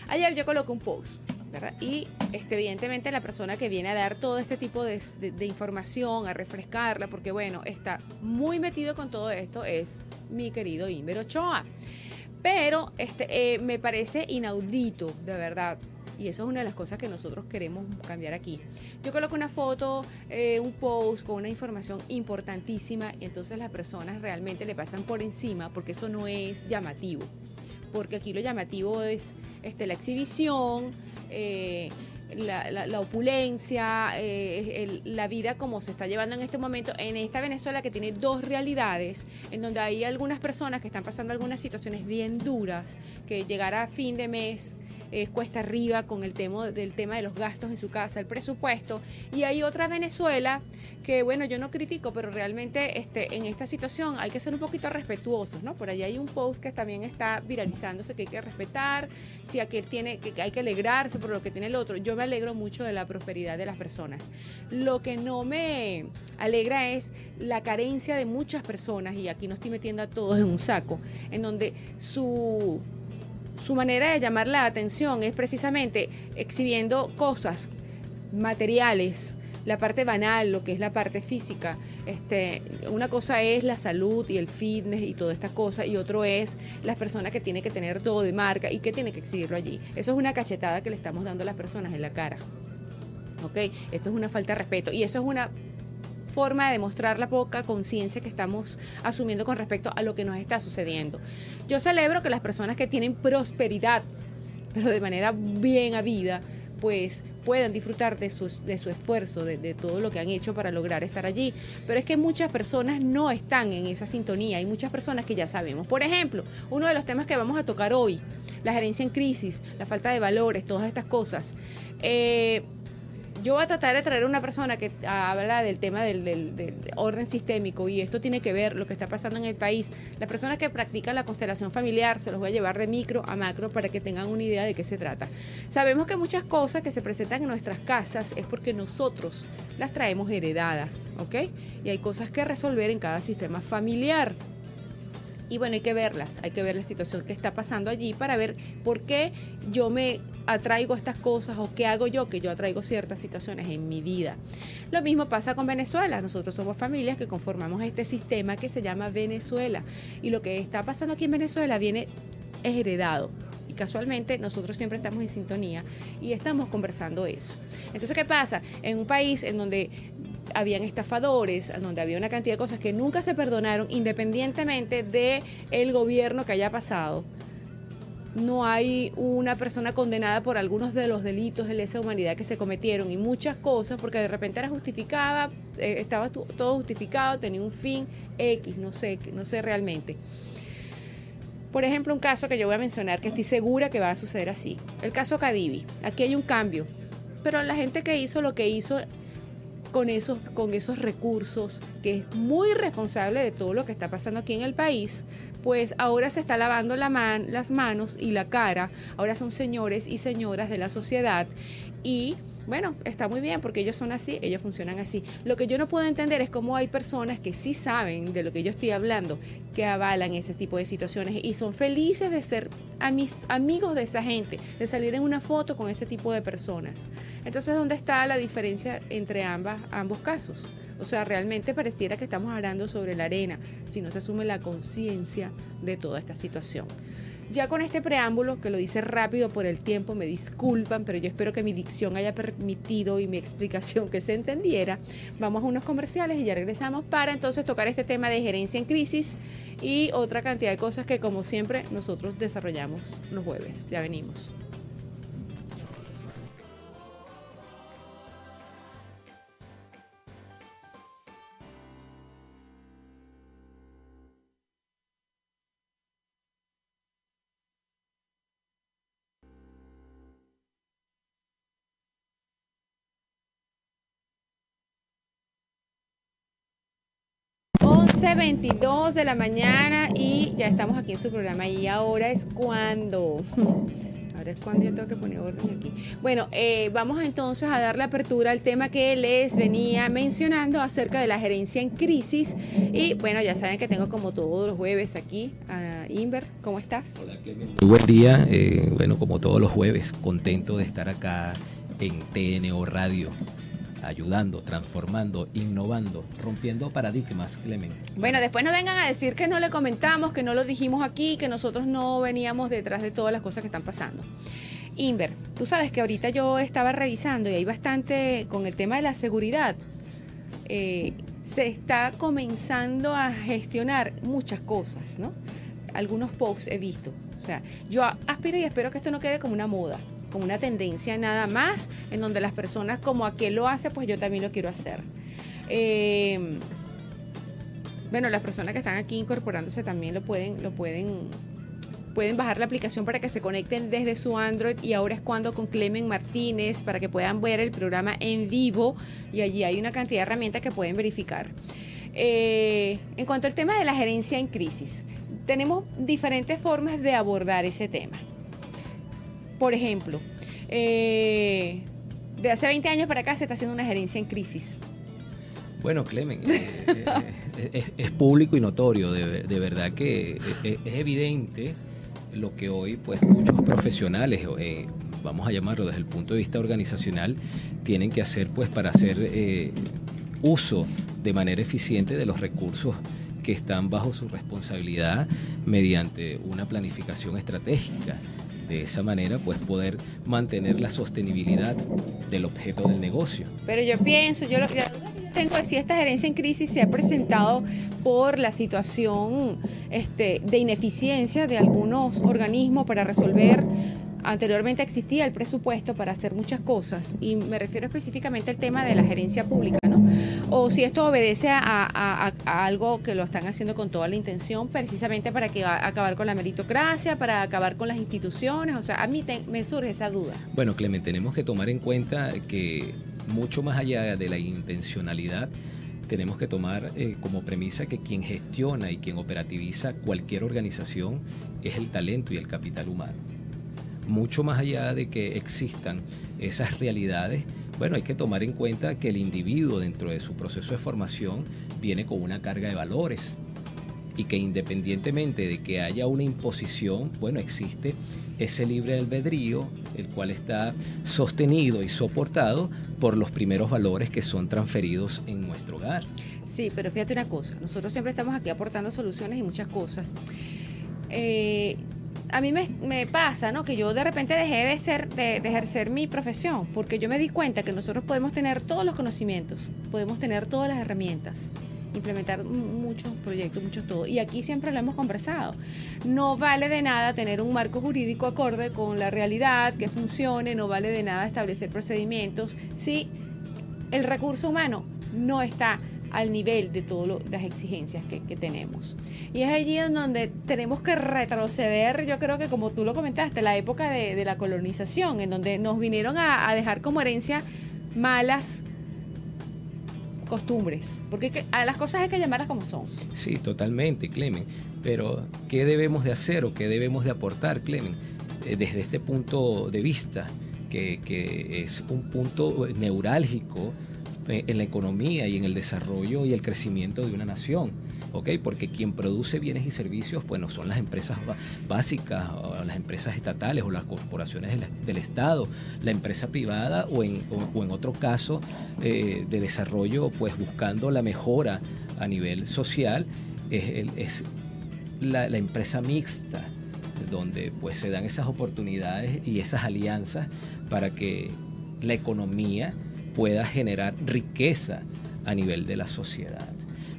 Ayer yo coloqué un post, ¿verdad? Y este, evidentemente la persona que viene a dar todo este tipo de, información, a refrescarla, porque bueno, está muy metido con todo esto, es mi querido Inver Ochoa. Pero este, eh, me parece inaudito, de verdad, y eso es una de las cosas que nosotros queremos cambiar aquí. Yo coloco una foto, eh, un post con una información importantísima y entonces las personas realmente le pasan por encima porque eso no es llamativo. Porque aquí lo llamativo es este, la exhibición, eh, la, opulencia, eh, la vida como se está llevando en este momento en esta Venezuela que tiene dos realidades, en donde hay algunas personas que están pasando algunas situaciones bien duras, que llegar a fin de mes cuesta arriba con el tema del tema de los gastos en su casa, el presupuesto. Y hay otra Venezuela que, bueno, yo no critico, pero realmente este, en esta situación hay que ser un poquito respetuosos, ¿no? Por ahí hay un post que también está viralizándose que hay que respetar, si aquel tiene, que hay que alegrarse por lo que tiene el otro. Yo me alegro mucho de la prosperidad de las personas. Lo que no me alegra es la carencia de muchas personas, y aquí no estoy metiendo a todos en un saco, en donde su su manera de llamar la atención es precisamente exhibiendo cosas materiales, la parte banal, lo que es la parte física. Este, una cosa es la salud y el fitness y toda esta cosa, y otro es las personas que tienen que tener todo de marca y que tienen que exhibirlo allí. Eso es una cachetada que le estamos dando a las personas en la cara. ¿Ok? Esto es una falta de respeto. Y eso es una forma de demostrar la poca conciencia que estamos asumiendo con respecto a lo que nos está sucediendo. Yo celebro que las personas que tienen prosperidad, pero de manera bien habida, pues puedan disfrutar de, sus, de su esfuerzo, de, todo lo que han hecho para lograr estar allí. Pero es que muchas personas no están en esa sintonía. Hay muchas personas que ya sabemos. Por ejemplo, uno de los temas que vamos a tocar hoy, la gerencia en crisis, la falta de valores, todas estas cosas. Eh, yo voy a tratar de traer una persona que habla del tema del, orden sistémico y esto tiene que ver lo que está pasando en el país. Las personas que practican la constelación familiar se los voy a llevar de micro a macro para que tengan una idea de qué se trata. Sabemos que muchas cosas que se presentan en nuestras casas es porque nosotros las traemos heredadas, ¿ok? Y hay cosas que resolver en cada sistema familiar. Y bueno, hay que verlas, hay que ver la situación que está pasando allí para ver por qué yo me atraigo estas cosas o qué hago yo que yo atraigo ciertas situaciones en mi vida. Lo mismo pasa con Venezuela. Nosotros somos familias que conformamos este sistema que se llama Venezuela. Y lo que está pasando aquí en Venezuela viene es heredado casualmente nosotros siempre estamos en sintonía y estamos conversando eso. Entonces, ¿qué pasa? En un país en donde habían estafadores, donde había una cantidad de cosas que nunca se perdonaron, independientemente de el gobierno que haya pasado. No hay una persona condenada por algunos de los delitos de lesa humanidad que se cometieron y muchas cosas, porque de repente era justificada, eh, estaba todo justificado, tenía un fin X, no sé, no sé realmente. Por ejemplo, un caso que yo voy a mencionar que estoy segura que va a suceder así. El caso Cadivi. Aquí hay un cambio. Pero la gente que hizo lo que hizo con esos, con esos recursos, que es muy responsable de todo lo que está pasando aquí en el país, pues ahora se está lavando la las manos y la cara, ahora son señores y señoras de la sociedad y bueno, está muy bien porque ellos son así, ellos funcionan así. Lo que yo no puedo entender es cómo hay personas que sí saben de lo que yo estoy hablando, que avalan ese tipo de situaciones y son felices de ser amigos de esa gente, de salir en una foto con ese tipo de personas. Entonces, ¿dónde está la diferencia entre ambas, ambos casos? O sea, realmente pareciera que estamos hablando sobre la arena si no se asume la conciencia de toda esta situación. Ya con este preámbulo, que lo dice rápido por el tiempo, me disculpan, pero yo espero que mi dicción haya permitido y mi explicación que se entendiera. Vamos a unos comerciales y ya regresamos para entonces tocar este tema de gerencia en crisis y otra cantidad de cosas que como siempre nosotros desarrollamos los jueves. Ya venimos. 12.22 de la mañana y ya estamos aquí en su programa y ahora es cuando... Ahora es cuando yo tengo que poner orden aquí. Bueno, eh, vamos entonces a darle apertura al tema que les venía mencionando acerca de la gerencia en crisis. Y bueno, ya saben que tengo como todos los jueves aquí a Inver. ¿Cómo estás? Hola, Muy buen día. Eh, bueno, como todos los jueves, contento de estar acá en TNO Radio ayudando, transformando, innovando, rompiendo paradigmas, Clemen. Bueno, después no vengan a decir que no le comentamos, que no lo dijimos aquí, que nosotros no veníamos detrás de todas las cosas que están pasando. Inver, tú sabes que ahorita yo estaba revisando y hay bastante con el tema de la seguridad. Eh, se está comenzando a gestionar muchas cosas, ¿no? Algunos posts he visto. O sea, yo aspiro y espero que esto no quede como una moda como una tendencia nada más, en donde las personas como aquel lo hace, pues yo también lo quiero hacer. Eh, bueno, las personas que están aquí incorporándose también lo pueden, lo pueden, pueden bajar la aplicación para que se conecten desde su Android y ahora es cuando con Clemen Martínez para que puedan ver el programa en vivo y allí hay una cantidad de herramientas que pueden verificar. Eh, en cuanto al tema de la gerencia en crisis, tenemos diferentes formas de abordar ese tema. Por ejemplo, eh, de hace 20 años para acá se está haciendo una gerencia en crisis. Bueno, Clemen, eh, eh, es, público y notorio, de, verdad que es, evidente lo que hoy pues muchos profesionales, vamos a llamarlo desde el punto de vista organizacional, tienen que hacer pues para hacer uso de manera eficiente de los recursos que están bajo su responsabilidad mediante una planificación estratégica de esa manera pues poder mantener la sostenibilidad del objeto del negocio. Pero yo pienso, yo lo que tengo es si esta gerencia en crisis se ha presentado por la situación este, de ineficiencia de algunos organismos para resolver anteriormente existía el presupuesto para hacer muchas cosas y me refiero específicamente al tema de la gerencia pública. O si esto obedece a, algo que lo están haciendo con toda la intención, precisamente para que acabar con la meritocracia, para acabar con las instituciones, o sea, a mí me surge esa duda. Bueno, Clemente, tenemos que tomar en cuenta que mucho más allá de la intencionalidad, tenemos que tomar eh, como premisa que quien gestiona y quien operativiza cualquier organización es el talento y el capital humano mucho más allá de que existan esas realidades, bueno, hay que tomar en cuenta que el individuo dentro de su proceso de formación viene con una carga de valores y que independientemente de que haya una imposición, bueno, existe ese libre albedrío, el cual está sostenido y soportado por los primeros valores que son transferidos en nuestro hogar. Sí, pero fíjate una cosa, nosotros siempre estamos aquí aportando soluciones y muchas cosas. Eh, a mí me, pasa, ¿no? Que yo de repente dejé de ser, de, ejercer mi profesión, porque yo me di cuenta que nosotros podemos tener todos los conocimientos, podemos tener todas las herramientas, implementar muchos proyectos, muchos todo. Y aquí siempre lo hemos conversado. No vale de nada tener un marco jurídico acorde con la realidad, que funcione, no vale de nada establecer procedimientos si el recurso humano no está al nivel de todas las exigencias que, tenemos. Y es allí en donde tenemos que retroceder, yo creo que como tú lo comentaste, la época de, la colonización, en donde nos vinieron a, dejar como herencia malas costumbres, porque a las cosas hay que llamarlas como son. Sí, totalmente, Clemen. Pero, ¿qué debemos de hacer o qué debemos de aportar, Clemen? Eh, desde este punto de vista, que, es un punto neurálgico en la economía y en el desarrollo y el crecimiento de una nación. ¿ok? Porque quien produce bienes y servicios, bueno, son las empresas básicas, o las empresas estatales o las corporaciones del, Estado, la empresa privada o en, en otro caso eh, de desarrollo, pues buscando la mejora a nivel social, es, es la, la empresa mixta donde pues se dan esas oportunidades y esas alianzas para que la economía pueda generar riqueza a nivel de la sociedad.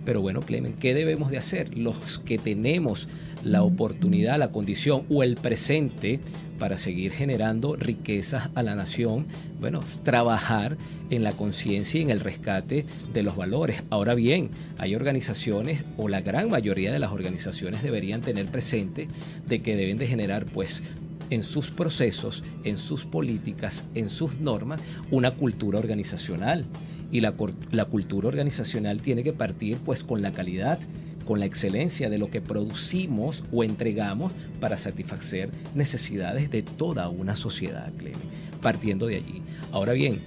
Pero bueno, Clemen, ¿qué debemos de hacer? Los que tenemos la oportunidad, la condición o el presente para seguir generando riquezas a la nación, bueno, trabajar en la conciencia y en el rescate de los valores. Ahora bien, hay organizaciones o la gran mayoría de las organizaciones deberían tener presente de que deben de generar pues en sus procesos, en sus políticas, en sus normas, una cultura organizacional. Y la, cultura organizacional tiene que partir pues con la calidad, con la excelencia de lo que producimos o entregamos para satisfacer necesidades de toda una sociedad, Cleme, partiendo de allí. Ahora bien,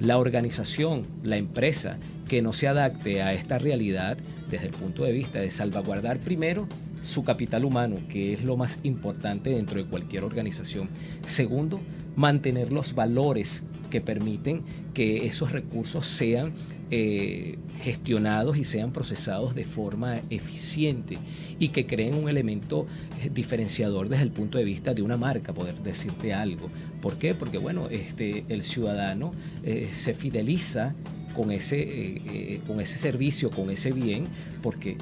la organización, la empresa que no se adapte a esta realidad desde el punto de vista de salvaguardar primero su capital humano, que es lo más importante dentro de cualquier organización. Segundo, mantener los valores que permiten que esos recursos sean eh, gestionados y sean procesados de forma eficiente y que creen un elemento eh, diferenciador desde el punto de vista de una marca, poder decirte algo. ¿Por qué? Porque bueno, este, el ciudadano eh, se fideliza con ese, con ese servicio, con ese bien, porque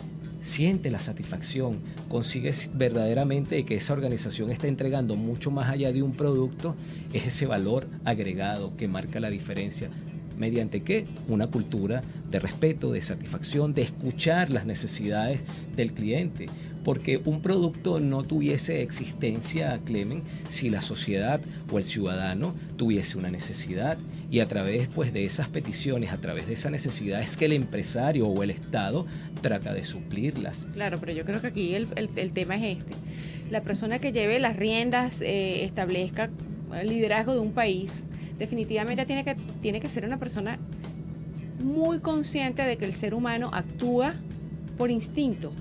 siente la satisfacción, consigues verdaderamente que esa organización está entregando mucho más allá de un producto, es ese valor agregado que marca la diferencia. ¿Mediante qué? Una cultura de respeto, de satisfacción, de escuchar las necesidades del cliente porque un producto no tuviese existencia, Clemen, si la sociedad o el ciudadano tuviese una necesidad y a través pues, de esas peticiones, a través de esa necesidad es que el empresario o el Estado trata de suplirlas. Claro, pero yo creo que aquí el, tema es este. La persona que lleve las riendas, eh, establezca el liderazgo de un país, definitivamente tiene que, tiene que ser una persona muy consciente de que el ser humano actúa por instinto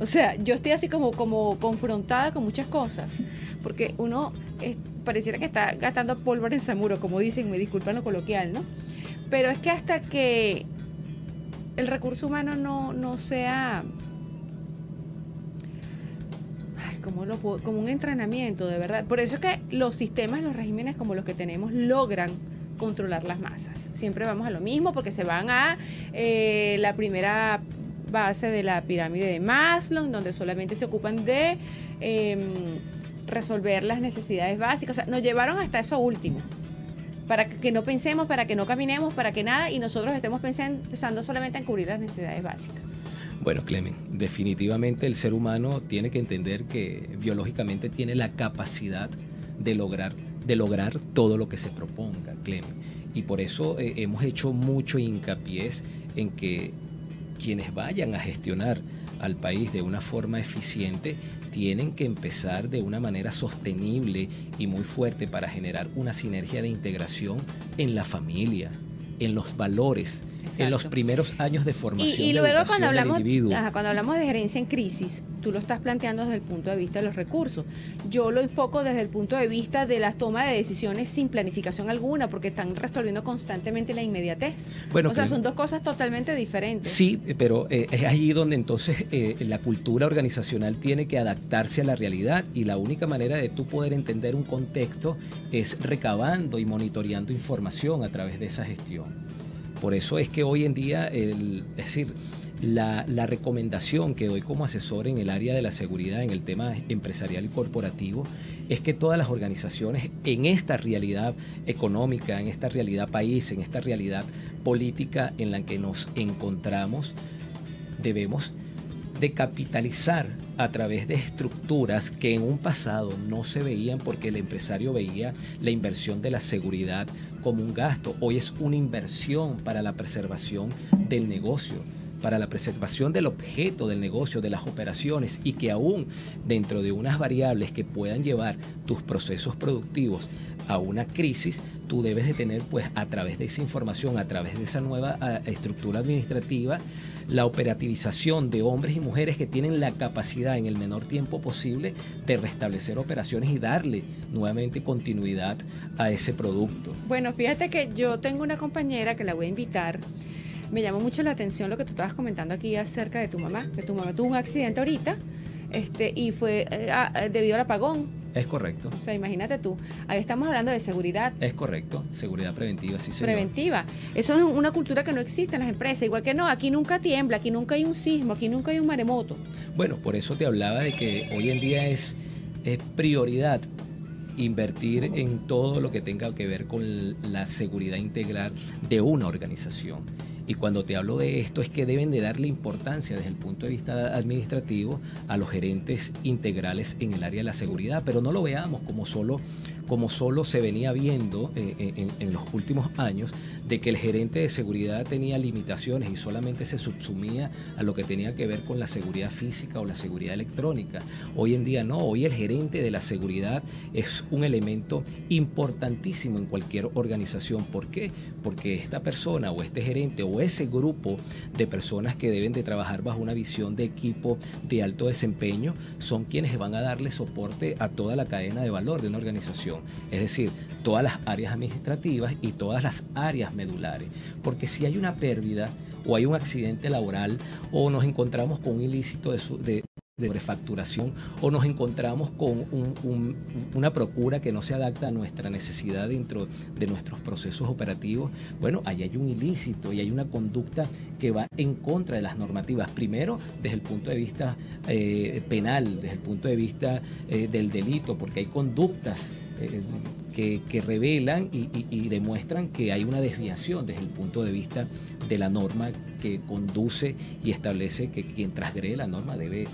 o sea, yo estoy así como, como confrontada con muchas cosas, porque uno pareciera que está gastando pólvora en Samuro, como dicen, me disculpan lo coloquial, ¿no? Pero es que hasta que el recurso humano no, no sea como, lo, como un entrenamiento, de verdad. Por eso es que los sistemas, los regímenes como los que tenemos, logran controlar las masas. Siempre vamos a lo mismo porque se van a eh, la primera base de la pirámide de Maslow, donde solamente se ocupan de em, resolver las necesidades básicas. O sea, nos llevaron hasta eso último. Para que no pensemos, para que no caminemos, para que nada, y nosotros estemos pensando solamente en cubrir las necesidades básicas. Bueno, Clemen, definitivamente el ser humano tiene que entender que biológicamente tiene la capacidad de lograr, de lograr todo lo que se proponga, Clemen. Y por eso eh, hemos hecho mucho hincapié en que quienes vayan a gestionar al país de una forma eficiente tienen que empezar de una manera sostenible y muy fuerte para generar una sinergia de integración en la familia, en los valores, en los primeros años de formación. Y, luego cuando hablamos, cuando hablamos de gerencia en crisis, tú lo estás planteando desde el punto de vista de los recursos. Yo lo enfoco desde el punto de vista de la toma de decisiones sin planificación alguna, porque están resolviendo constantemente la inmediatez. Bueno, o sea, son dos cosas totalmente diferentes. Sí, pero eh, es allí donde entonces eh, la cultura organizacional tiene que adaptarse a la realidad y la única manera de tú poder entender un contexto es recabando y monitoreando información a través de esa gestión. Por eso es que hoy en día, es decir, la, recomendación que doy como asesor en el área de la seguridad, en el tema empresarial y corporativo, es que todas las organizaciones en esta realidad económica, en esta realidad país, en esta realidad política en la que nos encontramos, debemos de capitalizar a través de estructuras que en un pasado no se veían porque el empresario veía la inversión de la seguridad como un gasto. Hoy es una inversión para la preservación del negocio para la preservación del objeto del negocio, de las operaciones y que aún dentro de unas variables que puedan llevar tus procesos productivos a una crisis, tú debes de tener pues a través de esa información, a través de esa nueva ah, estructura administrativa, la operativización de hombres y mujeres que tienen la capacidad en el menor tiempo posible de restablecer operaciones y darle nuevamente continuidad a ese producto. Bueno, fíjate que yo tengo una compañera que la voy a invitar. Me llamó mucho la atención lo que tú estabas comentando aquí acerca de tu mamá, que tu mamá tuvo un accidente ahorita este, y fue eh, ah, debido al apagón es correcto. O sea, imagínate tú, ahí estamos hablando de seguridad. Es correcto, seguridad preventiva, sí, señor. Preventiva. Eso es una cultura que no existe en las empresas. Igual que no, aquí nunca tiembla, aquí nunca hay un sismo, aquí nunca hay un maremoto. Bueno, por eso te hablaba de que hoy en día es, es prioridad invertir en todo lo que tenga que ver con la seguridad integral de una organización. Y cuando te hablo de esto es que deben de darle importancia desde el punto de vista administrativo a los gerentes integrales en el área de la seguridad, pero no lo veamos como solo como solo se venía viendo eh, en, los últimos años, de que el gerente de seguridad tenía limitaciones y solamente se subsumía a lo que tenía que ver con la seguridad física o la seguridad electrónica. Hoy en día no, hoy el gerente de la seguridad es un elemento importantísimo en cualquier organización. ¿Por qué? Porque esta persona o este gerente o ese grupo de personas que deben de trabajar bajo una visión de equipo de alto desempeño son quienes van a darle soporte a toda la cadena de valor de una organización. Es decir, todas las áreas administrativas y todas las áreas medulares. Porque si hay una pérdida o hay un accidente laboral o nos encontramos con un ilícito de, de, refacturación o nos encontramos con una procura que no se adapta a nuestra necesidad dentro de nuestros procesos operativos, bueno, ahí hay un ilícito y hay una conducta que va en contra de las normativas. Primero, desde el punto de vista eh, penal, desde el punto de vista eh, del delito, porque hay conductas eh, que, revelan y, demuestran que hay una desviación desde el punto de vista de la norma que conduce y establece que quien transgrede la norma debe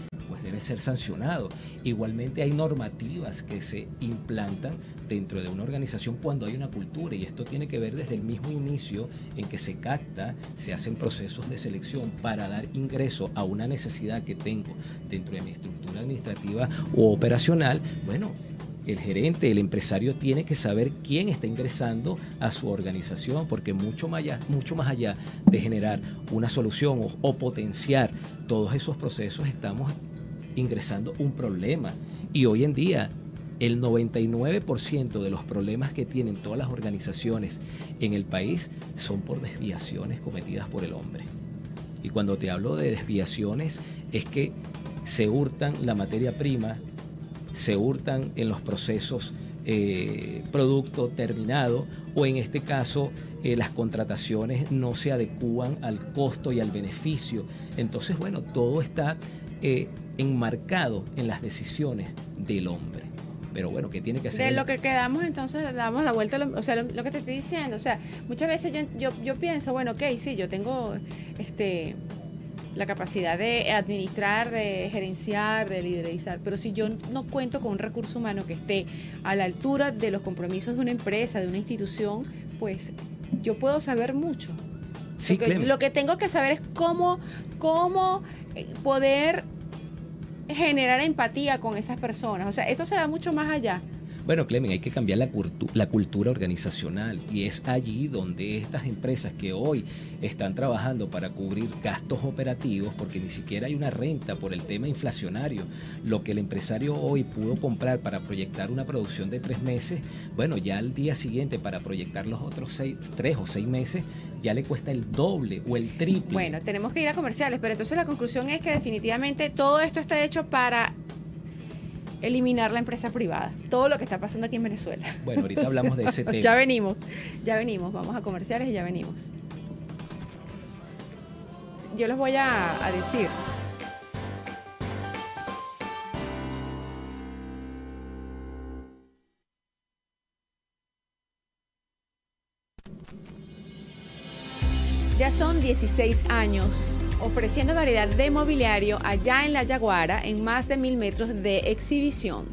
debe ser sancionado. Igualmente hay normativas que se implantan dentro de una organización cuando hay una cultura y esto tiene que ver desde el mismo inicio en que se capta, se hacen procesos de selección para dar ingreso a una necesidad que tengo dentro de mi estructura administrativa o operacional. Bueno, el gerente, el empresario tiene que saber quién está ingresando a su organización, porque mucho más allá, mucho más allá de generar una solución o, potenciar todos esos procesos, estamos ingresando un problema. Y hoy en día el 99% de los problemas que tienen todas las organizaciones en el país son por desviaciones cometidas por el hombre. Y cuando te hablo de desviaciones es que se hurtan la materia prima, se hurtan en los procesos eh, producto terminado o en este caso eh, las contrataciones no se adecúan al costo y al beneficio. Entonces, bueno, todo está eh, enmarcado en las decisiones del hombre. Pero bueno, ¿qué tiene que hacer? De lo que quedamos, entonces damos la vuelta, o sea, lo, que te estoy diciendo, o sea, muchas veces yo, yo, yo pienso, bueno, ok, sí, yo tengo este la capacidad de administrar, de gerenciar, de liderizar. Pero si yo no cuento con un recurso humano que esté a la altura de los compromisos de una empresa, de una institución, pues yo puedo saber mucho. Sí, lo, que, lo que tengo que saber es cómo, cómo eh, poder generar empatía con esas personas. O sea, esto se va mucho más allá. Bueno, Clemen, hay que cambiar la, la cultura organizacional y es allí donde estas empresas que hoy están trabajando para cubrir gastos operativos, porque ni siquiera hay una renta por el tema inflacionario, lo que el empresario hoy pudo comprar para proyectar una producción de tres meses, bueno, ya al día siguiente para proyectar los otros seis, tres o seis meses, ya le cuesta el doble o el triple. Bueno, tenemos que ir a comerciales, pero entonces la conclusión es que definitivamente todo esto está hecho para eliminar la empresa privada. Todo lo que está pasando aquí en Venezuela. Bueno, ahorita hablamos de ese tema. ya venimos, ya venimos. Vamos a comerciales y ya venimos. Yo les voy a, a decir. Ya son 16 años ofreciendo variedad de mobiliario allá en La Yaguara en más de mil metros de exhibición.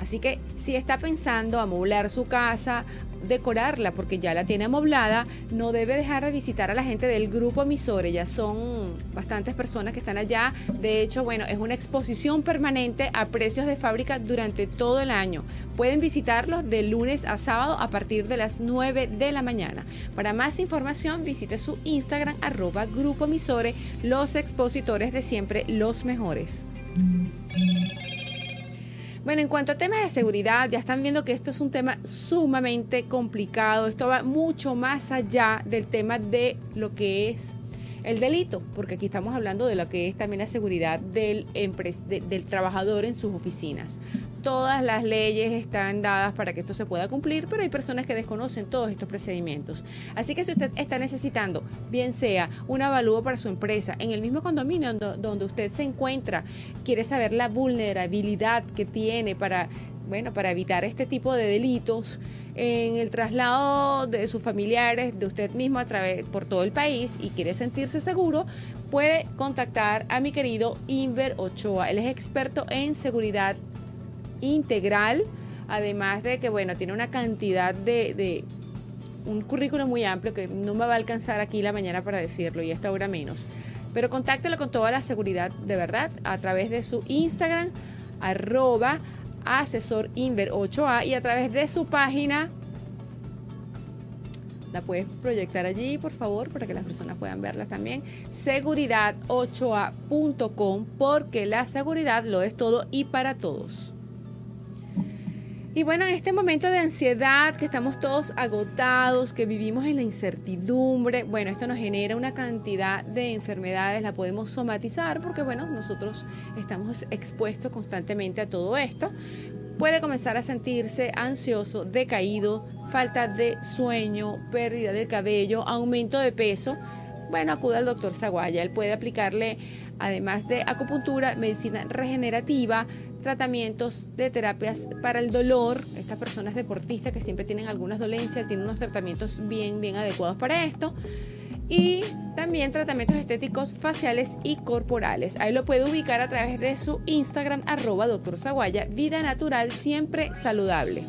Así que si está pensando amoblar su casa, decorarla porque ya la tiene amoblada, no debe dejar de visitar a la gente del grupo Emisores. Ya son bastantes personas que están allá. De hecho, bueno, es una exposición permanente a precios de fábrica durante todo el año. Pueden visitarlos de lunes a sábado a partir de las 9 de la mañana. Para más información, visite su Instagram arroba Grupo Emisores, los expositores de siempre, los mejores. Bueno, en cuanto a temas de seguridad, ya están viendo que esto es un tema sumamente complicado. Esto va mucho más allá del tema de lo que es el delito, porque aquí estamos hablando de lo que es también la seguridad del, del trabajador en sus oficinas. Todas las leyes están dadas para que esto se pueda cumplir, pero hay personas que desconocen todos estos procedimientos. Así que si usted está necesitando, bien sea un avalúo para su empresa, en el mismo condominio donde usted se encuentra, quiere saber la vulnerabilidad que tiene para, bueno, para evitar este tipo de delitos, en el traslado de sus familiares, de usted mismo a través por todo el país y quiere sentirse seguro, puede contactar a mi querido Inver Ochoa. Él es experto en seguridad integral además de que, bueno, tiene una cantidad de, un currículum muy amplio que no me va a alcanzar aquí la mañana para decirlo y esta hora menos. Pero contáctelo con toda la seguridad de verdad a través de su Instagram, arroba asesor inver 8A y a través de su página la puedes proyectar allí, por favor, para que las personas puedan verla también. Seguridad8a.com, porque la seguridad lo es todo y para todos. Y bueno, en este momento de ansiedad, que estamos todos agotados, que vivimos en la incertidumbre, bueno, esto nos genera una cantidad de enfermedades, la podemos somatizar porque, bueno, nosotros estamos expuestos constantemente a todo esto. Puede comenzar a sentirse ansioso, decaído, falta de sueño, pérdida del cabello, aumento de peso. Bueno, acuda al doctor Zaguaya, él puede aplicarle, además de acupuntura, medicina regenerativa, tratamientos de terapias para el dolor. Estas personas deportistas que siempre tienen algunas dolencias, tienen unos tratamientos bien, bien adecuados para esto. Y también tratamientos estéticos faciales y corporales. Ahí lo puede ubicar a través de su Instagram, arroba doctor Zaguaya, vida natural, siempre saludable.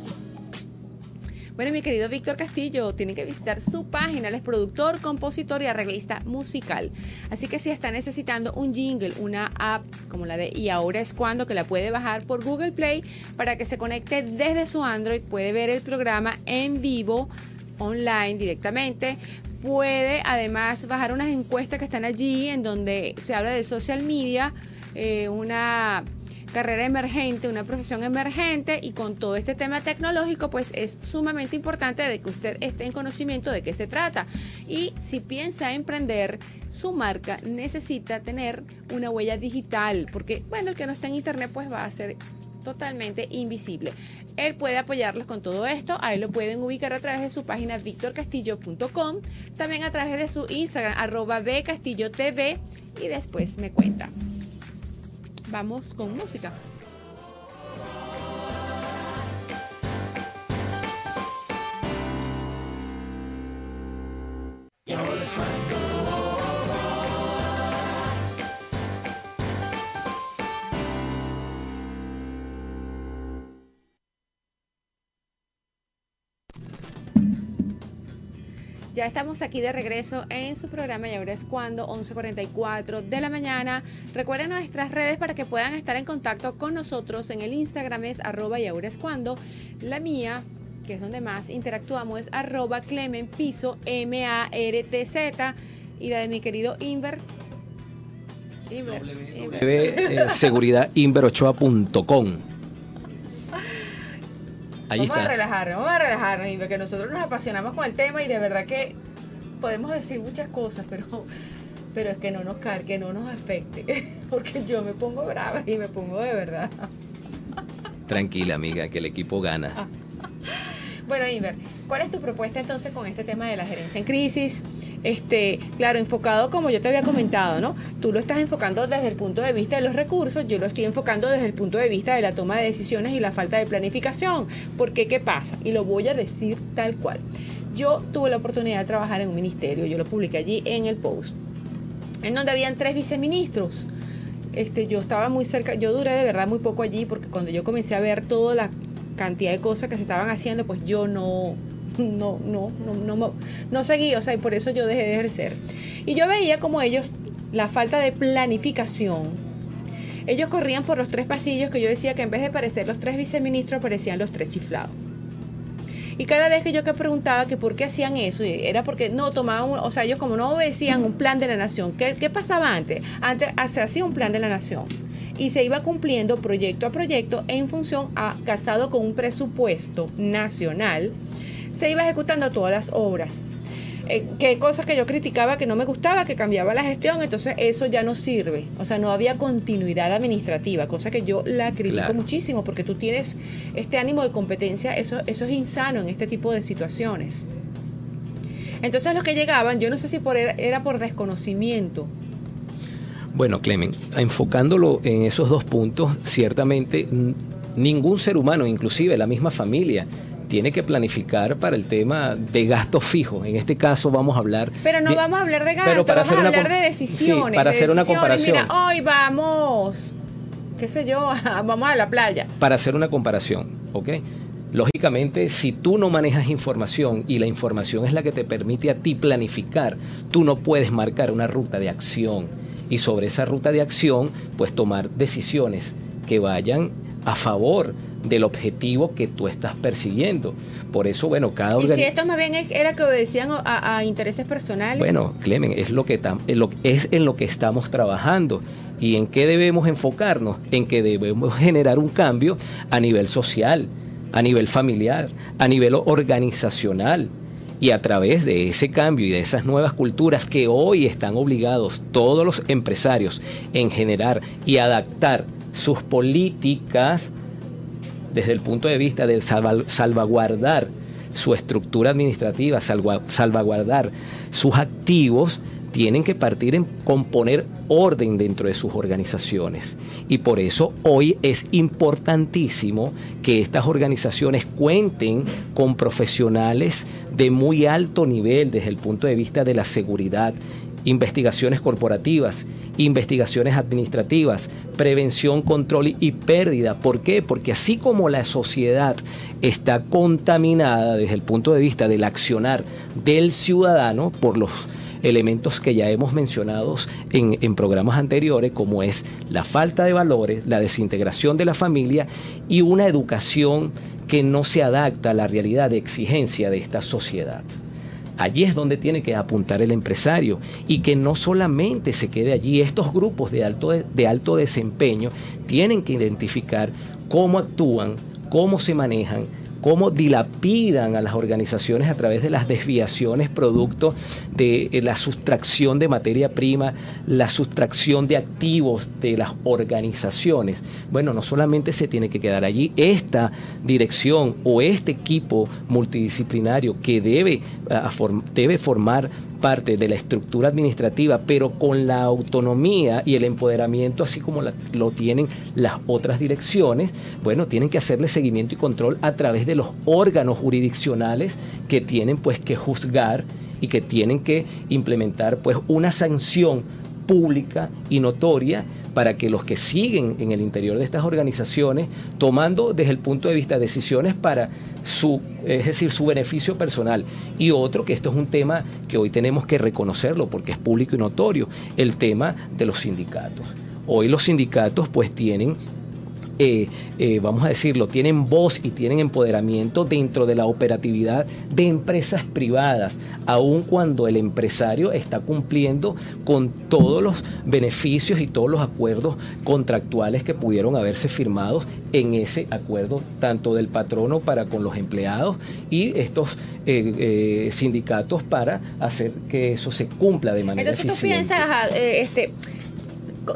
Bueno, mi querido Víctor Castillo, tiene que visitar su página. Él es productor, compositor y arreglista musical. Así que si está necesitando un jingle, una app como la de Y ahora es cuando, que la puede bajar por Google Play para que se conecte desde su Android, puede ver el programa en vivo, online directamente. Puede además bajar unas encuestas que están allí en donde se habla del social media, eh, una carrera emergente, una profesión emergente y con todo este tema tecnológico, pues es sumamente importante de que usted esté en conocimiento de qué se trata. Y si piensa emprender, su marca necesita tener una huella digital, porque bueno, el que no está en internet pues va a ser totalmente invisible. Él puede apoyarlos con todo esto. Ahí lo pueden ubicar a través de su página victorcastillo.com, también a través de su Instagram, arroba bcastillotv y después me cuenta vamos con música. Ya estamos aquí de regreso en su programa y ahora es cuando 11:44 de la mañana. Recuerden nuestras redes para que puedan estar en contacto con nosotros. En el Instagram es arroba y ahora es cuando. La mía, que es donde más interactuamos, es arroba Clemen Piso M-A-R-T-Z. Y la de mi querido Inver. Inver. Eh, vamos a relajarnos, vamos a relajarnos, y porque nosotros nos apasionamos con el tema y de verdad que podemos decir muchas cosas, pero, pero es que no nos que no nos afecte, porque yo me pongo brava y me pongo de verdad. Tranquila, amiga, que el equipo gana. Bueno, Iber, ¿cuál es tu propuesta entonces con este tema de la gerencia en crisis? Este, claro, enfocado como yo te había comentado, ¿no? Tú lo estás enfocando desde el punto de vista de los recursos, yo lo estoy enfocando desde el punto de vista de la toma de decisiones y la falta de planificación. Porque, ¿qué pasa? Y lo voy a decir tal cual. Yo tuve la oportunidad de trabajar en un ministerio, yo lo publiqué allí en el post, en donde habían tres viceministros. Este, yo estaba muy cerca, yo duré de verdad muy poco allí porque cuando yo comencé a ver toda la cantidad de cosas que se estaban haciendo, pues yo no, no, no, no, no, no seguí, o sea, y por eso yo dejé de ejercer. Y yo veía como ellos, la falta de planificación, ellos corrían por los tres pasillos que yo decía que en vez de parecer los tres viceministros, aparecían los tres chiflados. Y cada vez que yo que preguntaba que por qué hacían eso, era porque no tomaban, o sea, ellos como no obedecían un plan de la nación. ¿Qué, qué pasaba antes? Antes se hacía un plan de la nación y se iba cumpliendo proyecto a proyecto en función a, casado con un presupuesto nacional, se iba ejecutando todas las obras. Eh, qué cosas que yo criticaba que no me gustaba, que cambiaba la gestión, entonces eso ya no sirve. O sea, no había continuidad administrativa, cosa que yo la critico muchísimo porque tú tienes este ánimo de competencia, eso, eso es insano en este tipo de situaciones. Entonces los que llegaban, yo no sé si por era por desconocimiento bueno, Clemen, enfocándolo en esos dos puntos, ciertamente ningún ser humano, inclusive la misma familia, tiene que planificar para el tema de gastos fijos. En este caso vamos a hablar... Pero no vamos a hablar de gastos, vamos a hablar de decisiones. para hacer una comparación. Mira, hoy vamos qué sé yo, vamos a la playa. Para hacer una comparación, ¿ok? Lógicamente, si tú no manejas información y la información es la que te permite a ti planificar, tú no puedes marcar una ruta de acción y sobre esa ruta de acción, pues tomar decisiones que vayan a favor del objetivo que tú estás persiguiendo. Por eso, bueno, cada ¿Y si esto más bien era que obedecían a, intereses personales? Bueno, Clemen, es lo que es en lo que estamos trabajando. ¿Y en qué debemos enfocarnos? En que debemos generar un cambio a nivel social, a nivel familiar, a nivel organizacional. Y a través de ese cambio y de esas nuevas culturas que hoy están obligados todos los empresarios en generar y adaptar sus políticas desde el punto de vista de salvaguardar su estructura administrativa, salvaguardar sus activos, tienen que partir en componer orden dentro de sus organizaciones. Y por eso hoy es importantísimo que estas organizaciones cuenten con profesionales de muy alto nivel desde el punto de vista de la seguridad investigaciones corporativas, investigaciones administrativas, prevención, control y pérdida. ¿Por qué? Porque así como la sociedad está contaminada desde el punto de vista del accionar del ciudadano por los elementos que ya hemos mencionado en, en, programas anteriores, como es la falta de valores, la desintegración de la familia y una educación que no se adapta a la realidad de exigencia de esta sociedad. Allí es donde tiene que apuntar el empresario y que no solamente se quede allí. Estos grupos de alto, de alto desempeño tienen que identificar cómo actúan, cómo se manejan, cómo dilapidan a las organizaciones a través de las desviaciones producto de eh, la sustracción de materia prima, la sustracción de activos de las organizaciones. Bueno, no solamente se tiene que quedar allí, esta dirección o este equipo multidisciplinario que debe, debe formar parte de la estructura administrativa, pero con la autonomía y el empoderamiento, así como lo tienen las otras direcciones, bueno, tienen que hacerle seguimiento y control a través de los órganos jurisdiccionales que tienen pues que juzgar y que tienen que implementar pues una sanción pública y notoria para que los que siguen en el interior de estas organizaciones, tomando desde el punto de vista decisiones para su, es decir, su beneficio personal. Y otro, que esto es un tema que hoy tenemos que reconocerlo porque es público y notorio, el tema de los sindicatos. Hoy los sindicatos pues tienen eh, eh, vamos a decirlo, tienen voz y tienen empoderamiento dentro de la operatividad de empresas privadas, aun cuando el empresario está cumpliendo con todos los beneficios y todos los acuerdos contractuales que pudieron haberse firmados en ese acuerdo, tanto del patrono para con los empleados y estos eh, sindicatos para hacer que eso se cumpla de manera Entonces tú piensas, este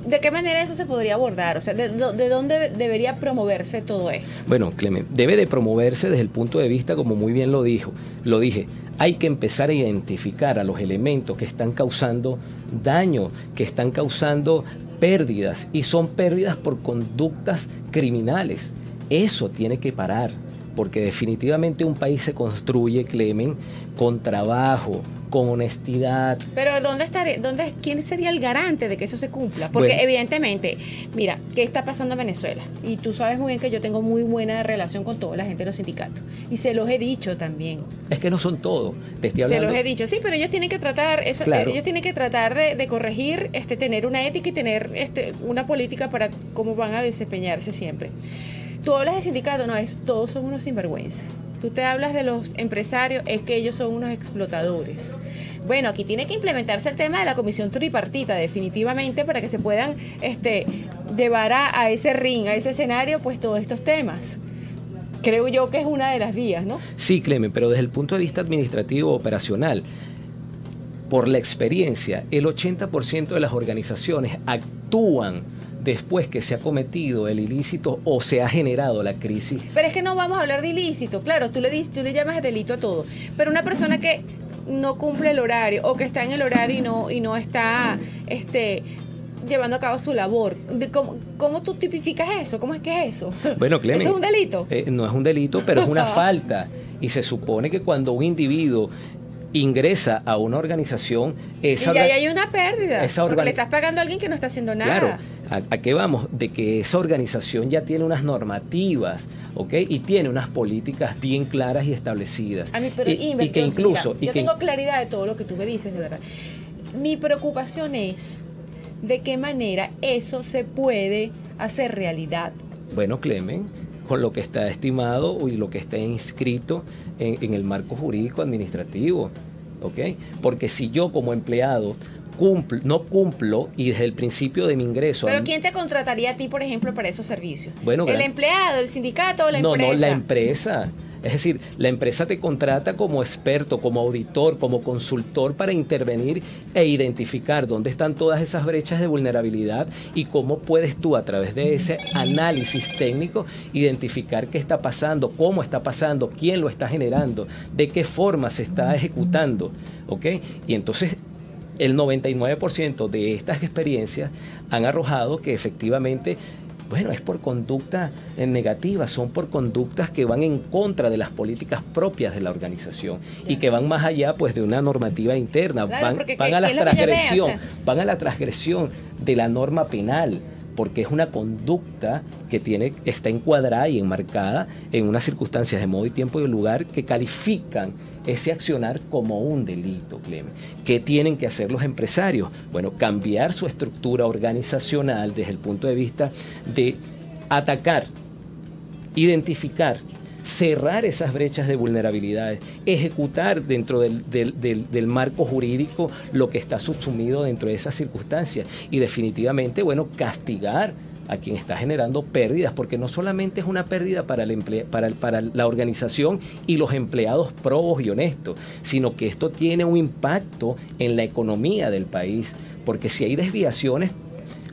¿De qué manera eso se podría abordar? O sea, ¿de, dónde debería promoverse todo esto? Bueno, Clemente, debe de promoverse desde el punto de vista, como muy bien lo dijo, lo dije, hay que empezar a identificar a los elementos que están causando daño, que están causando pérdidas, y son pérdidas por conductas criminales. Eso tiene que parar porque definitivamente un país se construye, Clemen, con trabajo, con honestidad. Pero ¿dónde estaría, dónde, quién sería el garante de que eso se cumpla? Porque evidentemente, mira, ¿qué está pasando en Venezuela? Y tú sabes muy bien que yo tengo muy buena relación con toda la gente de los sindicatos. Y se los he dicho también. Es que no son todos, te estoy hablando. Se los he dicho, sí, pero ellos tienen que tratar, eso, eh, ellos tienen que tratar de, de, corregir, este, tener una ética y tener este, una política para cómo van a desempeñarse siempre. Tú hablas de sindicato, no, es todos son unos sinvergüenza. Tú te hablas de los empresarios, es que ellos son unos explotadores. Bueno, aquí tiene que implementarse el tema de la comisión tripartita, definitivamente, para que se puedan este, llevar a, ese ring, a ese escenario, pues todos estos temas creo yo que es una de las vías, ¿no? Sí, Clemen, pero desde el punto de vista administrativo operacional, por la experiencia, el 80% de las organizaciones actúan después que se ha cometido el ilícito o se ha generado la crisis. Pero es que no vamos a hablar de ilícito, claro, tú le, dices, tú le llamas delito a todo, pero una persona que no cumple el horario o que está en el horario y no, y no está este, llevando a cabo su labor. cómo, tú tipificas eso? ¿Cómo es que es eso? Bueno, Clemen, ¿Eso es un delito? Eh, no es un delito, pero es una falta. Y se supone que cuando un individuo ingresa a una organización, esa y ya hay una pérdida. esa porque le estás pagando a alguien que no está haciendo nada. Claro, ¿a, a qué vamos? De que esa organización ya tiene unas normativas, ¿ok? Y tiene unas políticas bien claras y establecidas. A mí, pero y, y que yo- incluso... mira, y yo que- tengo claridad de todo lo que tú me dices, de verdad. Mi preocupación es de qué manera eso se puede hacer realidad. Bueno, Clemen, con lo que está estimado y lo que está inscrito en, en el marco jurídico administrativo, ¿ok? Porque si yo como empleado cumplo, no cumplo y desde el principio de mi ingreso... Pero ¿quién te contrataría a ti, por ejemplo, para esos servicios? Bueno, ¿El gran- empleado, el sindicato o la no, empresa? no, la empresa. Es decir, la empresa te contrata como experto, como auditor, como consultor para intervenir e identificar dónde están todas esas brechas de vulnerabilidad y cómo puedes tú a través de ese análisis técnico identificar qué está pasando, cómo está pasando, quién lo está generando, de qué forma se está ejecutando, ¿ok? Y entonces el 99% de estas experiencias han arrojado que efectivamente, bueno, es por conducta eh, negativa, son por conductas que van en contra de las políticas propias de la organización y que van más allá pues de una normativa interna, Claro, van, porque van ¿qué- a la? O transgresión, sea- van a la transgresión de la norma penal porque es una conducta que tiene, está encuadrada y enmarcada en unas circunstancias de modo y tiempo y lugar que califican ese accionar como un delito, Clemen. ¿Qué tienen que hacer los empresarios? Bueno, cambiar su estructura organizacional desde el punto de vista de atacar, identificar, cerrar esas brechas de vulnerabilidades, ejecutar dentro del, del- del- del marco jurídico lo que está subsumido dentro de esas circunstancias y definitivamente, bueno, castigar a quien está generando pérdidas, porque no solamente es una pérdida para, el para la organización y los empleados probos y honestos, sino que esto tiene un impacto en la economía del país, porque si hay desviaciones,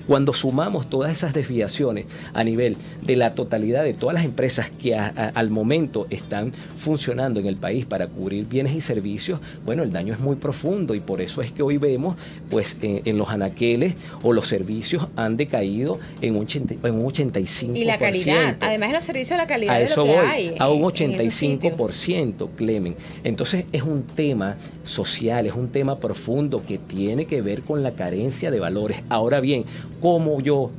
cuando sumamos todas esas desviaciones a nivel de la totalidad de todas las empresas que a- a- al momento están funcionando en el país para cubrir bienes y servicios, bueno, el daño es muy profundo y por eso es que hoy vemos, pues, en, en los anaqueles o los servicios han decaído en un, 80 en un 85%. Y la calidad. Además de los servicios, la calidad A de eso lo que voy, hay. a un en- en esos sitios. 85%, Clemen. Entonces es un tema social, es un tema profundo que tiene que ver con la carencia de valores. Ahora bien, como yo,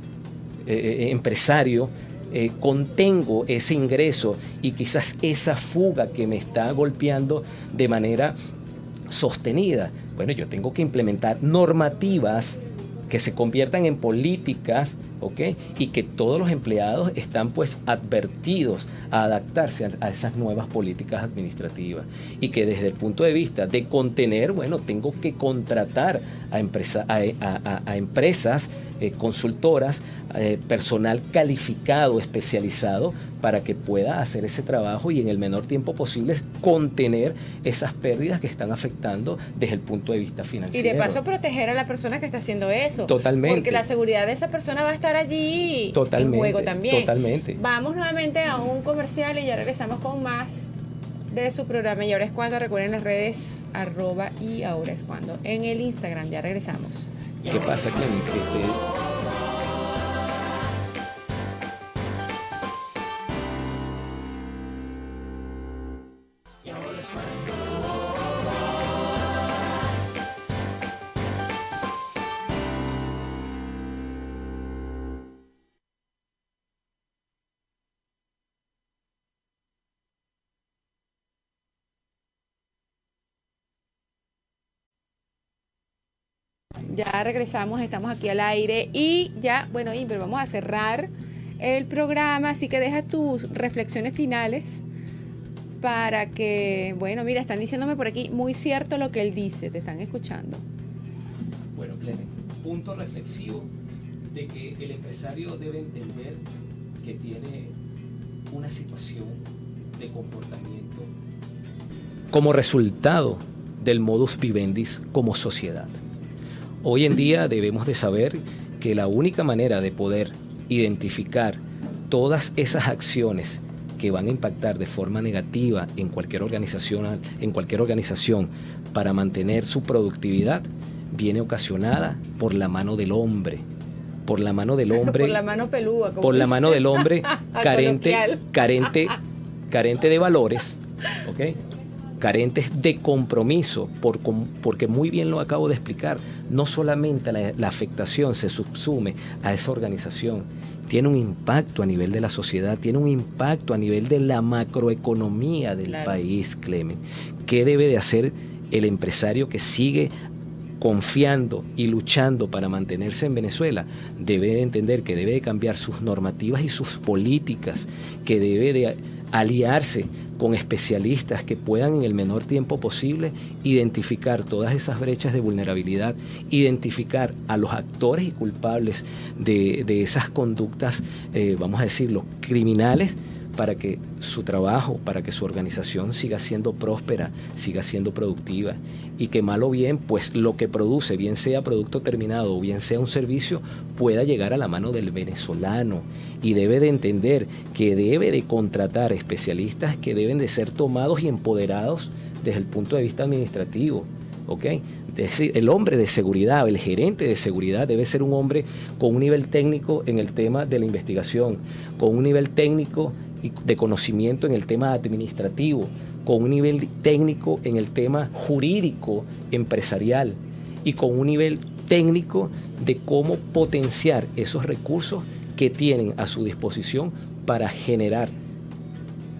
eh, eh, empresario, eh, contengo ese ingreso y quizás esa fuga que me está golpeando de manera sostenida. Bueno, yo tengo que implementar normativas que se conviertan en políticas, ¿ok? Y que todos los empleados están pues advertidos a adaptarse a, esas nuevas políticas administrativas. Y que desde el punto de vista de contener, bueno, tengo que contratar a, empresa, a, a- a- empresas, eh, consultoras, eh, personal calificado, especializado, para que pueda hacer ese trabajo y en el menor tiempo posible contener esas pérdidas que están afectando desde el punto de vista Y financiero. de paso proteger a la persona que está haciendo eso. Totalmente. Porque la seguridad de esa persona va a estar allí Totalmente, en juego también. totalmente. Vamos nuevamente a un comercial y ya regresamos con más de su programa. Y ahora es cuando recuerden las redes arroba y ahora es cuando. En el Instagram ya regresamos. ¿Qué pasa, Clemen? Ya regresamos, estamos aquí al aire y ya, bueno, Imber, vamos a cerrar el programa, así que deja tus reflexiones finales para que, bueno, mira, están diciéndome por aquí, muy cierto lo que él dice, te están escuchando. Bueno, Clemen, punto reflexivo de que el empresario debe entender que tiene una situación de comportamiento como resultado del modus vivendis como sociedad. Hoy en día debemos de saber que la única manera de poder identificar todas esas acciones que van a impactar de forma negativa en cualquier organización, en cualquier organización para mantener su productividad viene ocasionada por la mano del hombre, por la mano del hombre, por la mano pelúa. como por la dice. mano del hombre carente, carente, carente de valores, ¿ok? Carentes de compromiso, por, porque muy bien lo acabo de explicar, no solamente la, afectación se subsume a esa organización, tiene un impacto a nivel de la sociedad, tiene un impacto a nivel de la macroeconomía del país, Clemen. ¿Qué debe de hacer el empresario que sigue confiando y luchando para mantenerse en Venezuela, debe de entender que debe de cambiar sus normativas y sus políticas, que debe de aliarse con especialistas que puedan en el menor tiempo posible identificar todas esas brechas de vulnerabilidad, identificar a los actores y culpables de, esas conductas, eh, vamos a decirlo, criminales, para que su trabajo, para que su organización siga siendo próspera, siga siendo productiva y que mal o bien, pues lo que produce, bien sea producto terminado o bien sea un servicio, pueda llegar a la mano del venezolano y debe de entender que debe de contratar especialistas que deben de ser tomados y empoderados desde el punto de vista administrativo. ¿ok? Es decir, el hombre de seguridad, el gerente de seguridad debe ser un hombre con un nivel técnico en el tema de la investigación, con un nivel técnico de conocimiento en el tema administrativo, con un nivel técnico en el tema jurídico empresarial y con un nivel técnico de cómo potenciar esos recursos que tienen a su disposición para generar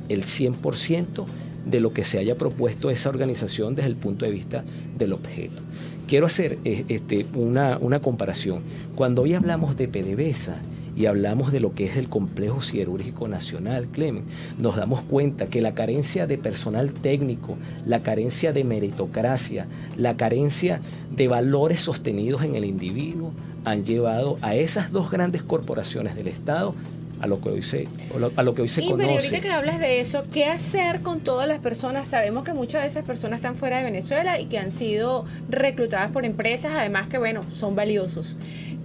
el 100% de lo que se haya propuesto esa organización desde el punto de vista del objeto. Quiero hacer eh, este, una, una comparación. Cuando hoy hablamos de PDVSA, y hablamos de lo que es el complejo siderúrgico nacional, Clemen, nos damos cuenta que la carencia de personal técnico, la carencia de meritocracia, la carencia de valores sostenidos en el individuo han llevado a esas dos grandes corporaciones del Estado a lo que hoy se, a lo que hoy se y conoce. ahorita que hablas de eso, ¿qué hacer con todas las personas? Sabemos que muchas de esas personas están fuera de Venezuela y que han sido reclutadas por empresas, además que, bueno, son valiosos.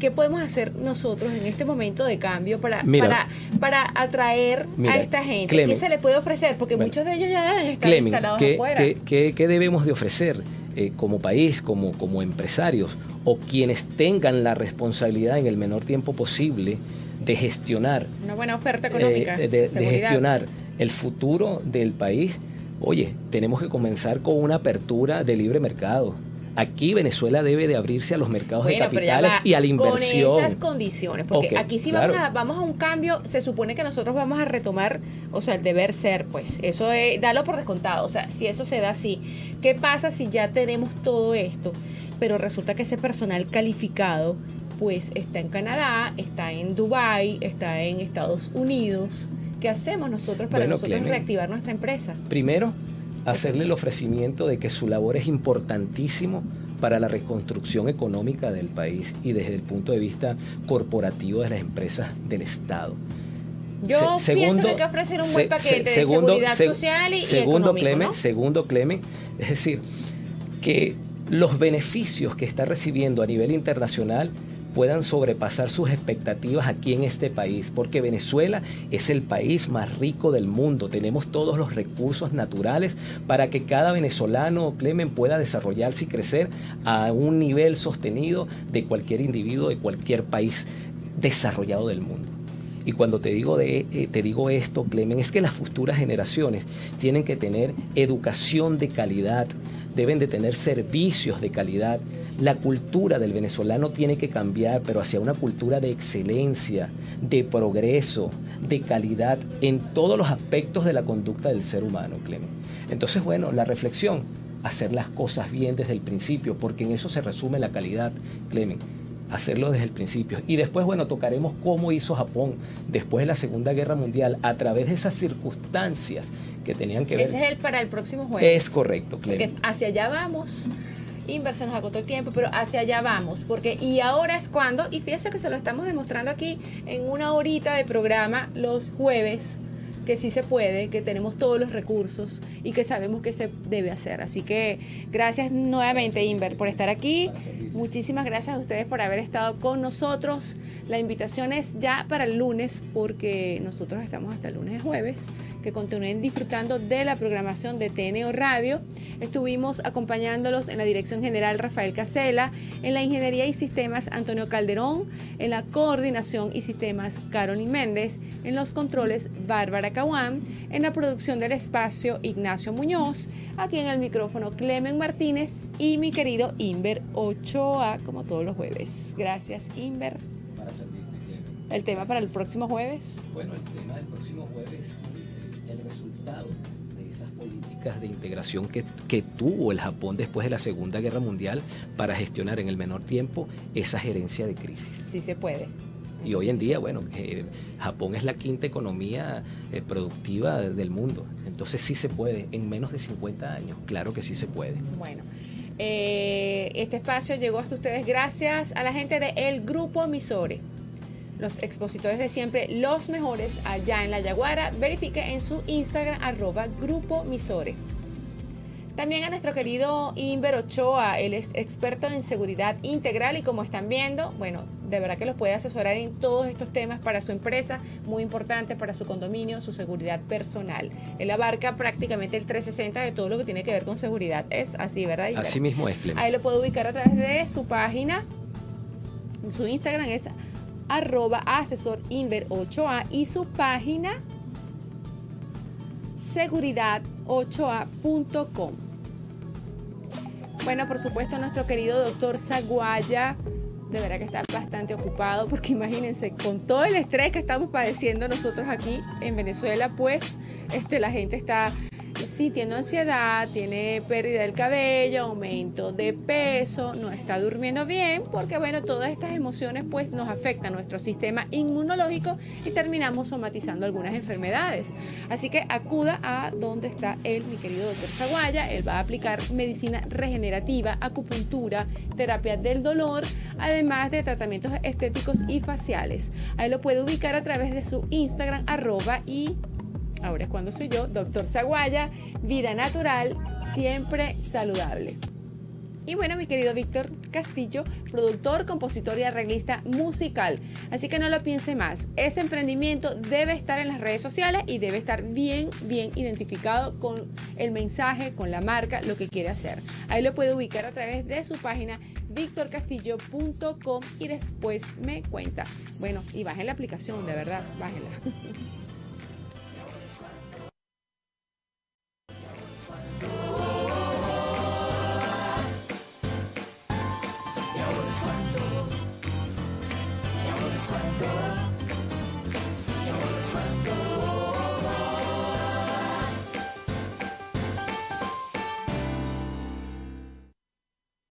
¿Qué podemos hacer nosotros en este momento de cambio para, para, para atraer a esta gente? ¿Qué se le puede ofrecer? Porque muchos de ellos ya están instalados ¿qué, afuera. ¿qué, qué, debemos de ofrecer eh, como país, como, como empresarios o quienes tengan la responsabilidad en el menor tiempo posible de gestionar. Una buena oferta económica. Eh, de, gestionar el futuro del país. Oye, tenemos que comenzar con una apertura de libre mercado. Aquí Venezuela debe de abrirse a los mercados de capitales y a la inversión. Con esas condiciones, porque aquí sí vamos, a, vamos a un cambio, se supone que nosotros vamos a retomar, o sea, el deber ser, pues, eso es, dalo por descontado, o sea, si eso se da así, ¿qué pasa si ya tenemos todo esto, pero resulta que ese personal calificado pues está en Canadá, está en Dubai, está en Estados Unidos. ¿Qué hacemos nosotros para nosotros reactivar nuestra empresa? Primero, hacerle el ofrecimiento de que su labor es importantísimo para la reconstrucción económica del país y desde el punto de vista corporativo de las empresas del Estado. Yo pienso que hay que ofrecer un buen paquete de seguridad social y, segundo, Clemen, Segundo, Clemen, es decir, que los beneficios que está recibiendo a nivel internacional puedan sobrepasar sus expectativas aquí en este país, porque Venezuela es el país más rico del mundo. Tenemos todos los recursos naturales para que cada venezolano, Clemen, pueda desarrollarse y crecer a un nivel sostenido de cualquier individuo de cualquier país desarrollado del mundo. Y cuando te digo, de, eh, te digo esto, Clemen, es que las futuras generaciones tienen que tener educación de calidad, deben de tener servicios de calidad. La cultura del venezolano tiene que cambiar, pero hacia una cultura de excelencia, de progreso, de calidad en todos los aspectos de la conducta del ser humano, Clemen. Entonces, bueno, la reflexión, hacer las cosas bien desde el principio, porque en eso se resume la calidad, Clemen hacerlo desde el principio. Y después, bueno, tocaremos cómo hizo Japón después de la Segunda Guerra Mundial a través de esas circunstancias que tenían que ver. Ese es el para el próximo jueves. Es correcto, Porque hacia allá vamos. Inversa nos agotó el tiempo, pero hacia allá vamos, porque y ahora es cuando, y fíjese que se lo estamos demostrando aquí en una horita de programa los jueves, que sí se puede, que tenemos todos los recursos y que sabemos que se debe hacer. Así que gracias nuevamente, Inver, por estar aquí. Muchísimas gracias a ustedes por haber estado con nosotros. La invitación es ya para el lunes, porque nosotros estamos hasta el lunes y jueves que continúen disfrutando de la programación de TNO Radio. Estuvimos acompañándolos en la dirección general Rafael Casela, en la ingeniería y sistemas Antonio Calderón, en la coordinación y sistemas Carolyn Méndez, en los controles Bárbara Caguán, en la producción del espacio Ignacio Muñoz, aquí en el micrófono Clemen Martínez y mi querido Inver Ochoa, como todos los jueves. Gracias, Inver. Para servirte, Clemen. El tema para el próximo jueves. Bueno, el tema del próximo jueves, el resultado de esas políticas de integración que, que tuvo el Japón después de la Segunda Guerra Mundial para gestionar en el menor tiempo esa gerencia de crisis. Sí se puede. Y hoy en día, bueno, eh, Japón es la quinta economía eh, productiva del mundo. Entonces sí se puede, en menos de 50 años, claro que sí se puede. Bueno, eh, este espacio llegó hasta ustedes gracias a la gente del el Grupo Misore. Los expositores de siempre, los mejores allá en La Yaguara. Verifique en su Instagram, arroba Grupo Misore. También a nuestro querido Inver Ochoa, él es experto en seguridad integral y como están viendo, bueno, de verdad que los puede asesorar en todos estos temas para su empresa, muy importante para su condominio, su seguridad personal. Él abarca prácticamente el 360 de todo lo que tiene que ver con seguridad. Es así, ¿verdad? Inver? Así mismo es, Clemente. Ahí lo puedo ubicar a través de su página. Su Instagram es arroba asesor Inver Ochoa y su página seguridad8a.com. Bueno, por supuesto, nuestro querido doctor Zaguaya, de verdad que está bastante ocupado, porque imagínense, con todo el estrés que estamos padeciendo nosotros aquí en Venezuela, pues este, la gente está sí tiene ansiedad, tiene pérdida del cabello, aumento de peso, no está durmiendo bien, porque bueno, todas estas emociones pues nos afectan nuestro sistema inmunológico y terminamos somatizando algunas enfermedades. Así que acuda a donde está él, mi querido doctor Zaguaya, él va a aplicar medicina regenerativa, acupuntura, terapia del dolor, además de tratamientos estéticos y faciales. Ahí lo puede ubicar a través de su Instagram arroba y Ahora es cuando soy yo, doctor Zaguaya, vida natural, siempre saludable. Y bueno, mi querido Víctor Castillo, productor, compositor y arreglista musical. Así que no lo piense más. Ese emprendimiento debe estar en las redes sociales y debe estar bien, bien identificado con el mensaje, con la marca, lo que quiere hacer. Ahí lo puede ubicar a través de su página victorcastillo.com y después me cuenta. Bueno, y bajen la aplicación, de verdad, bájenla.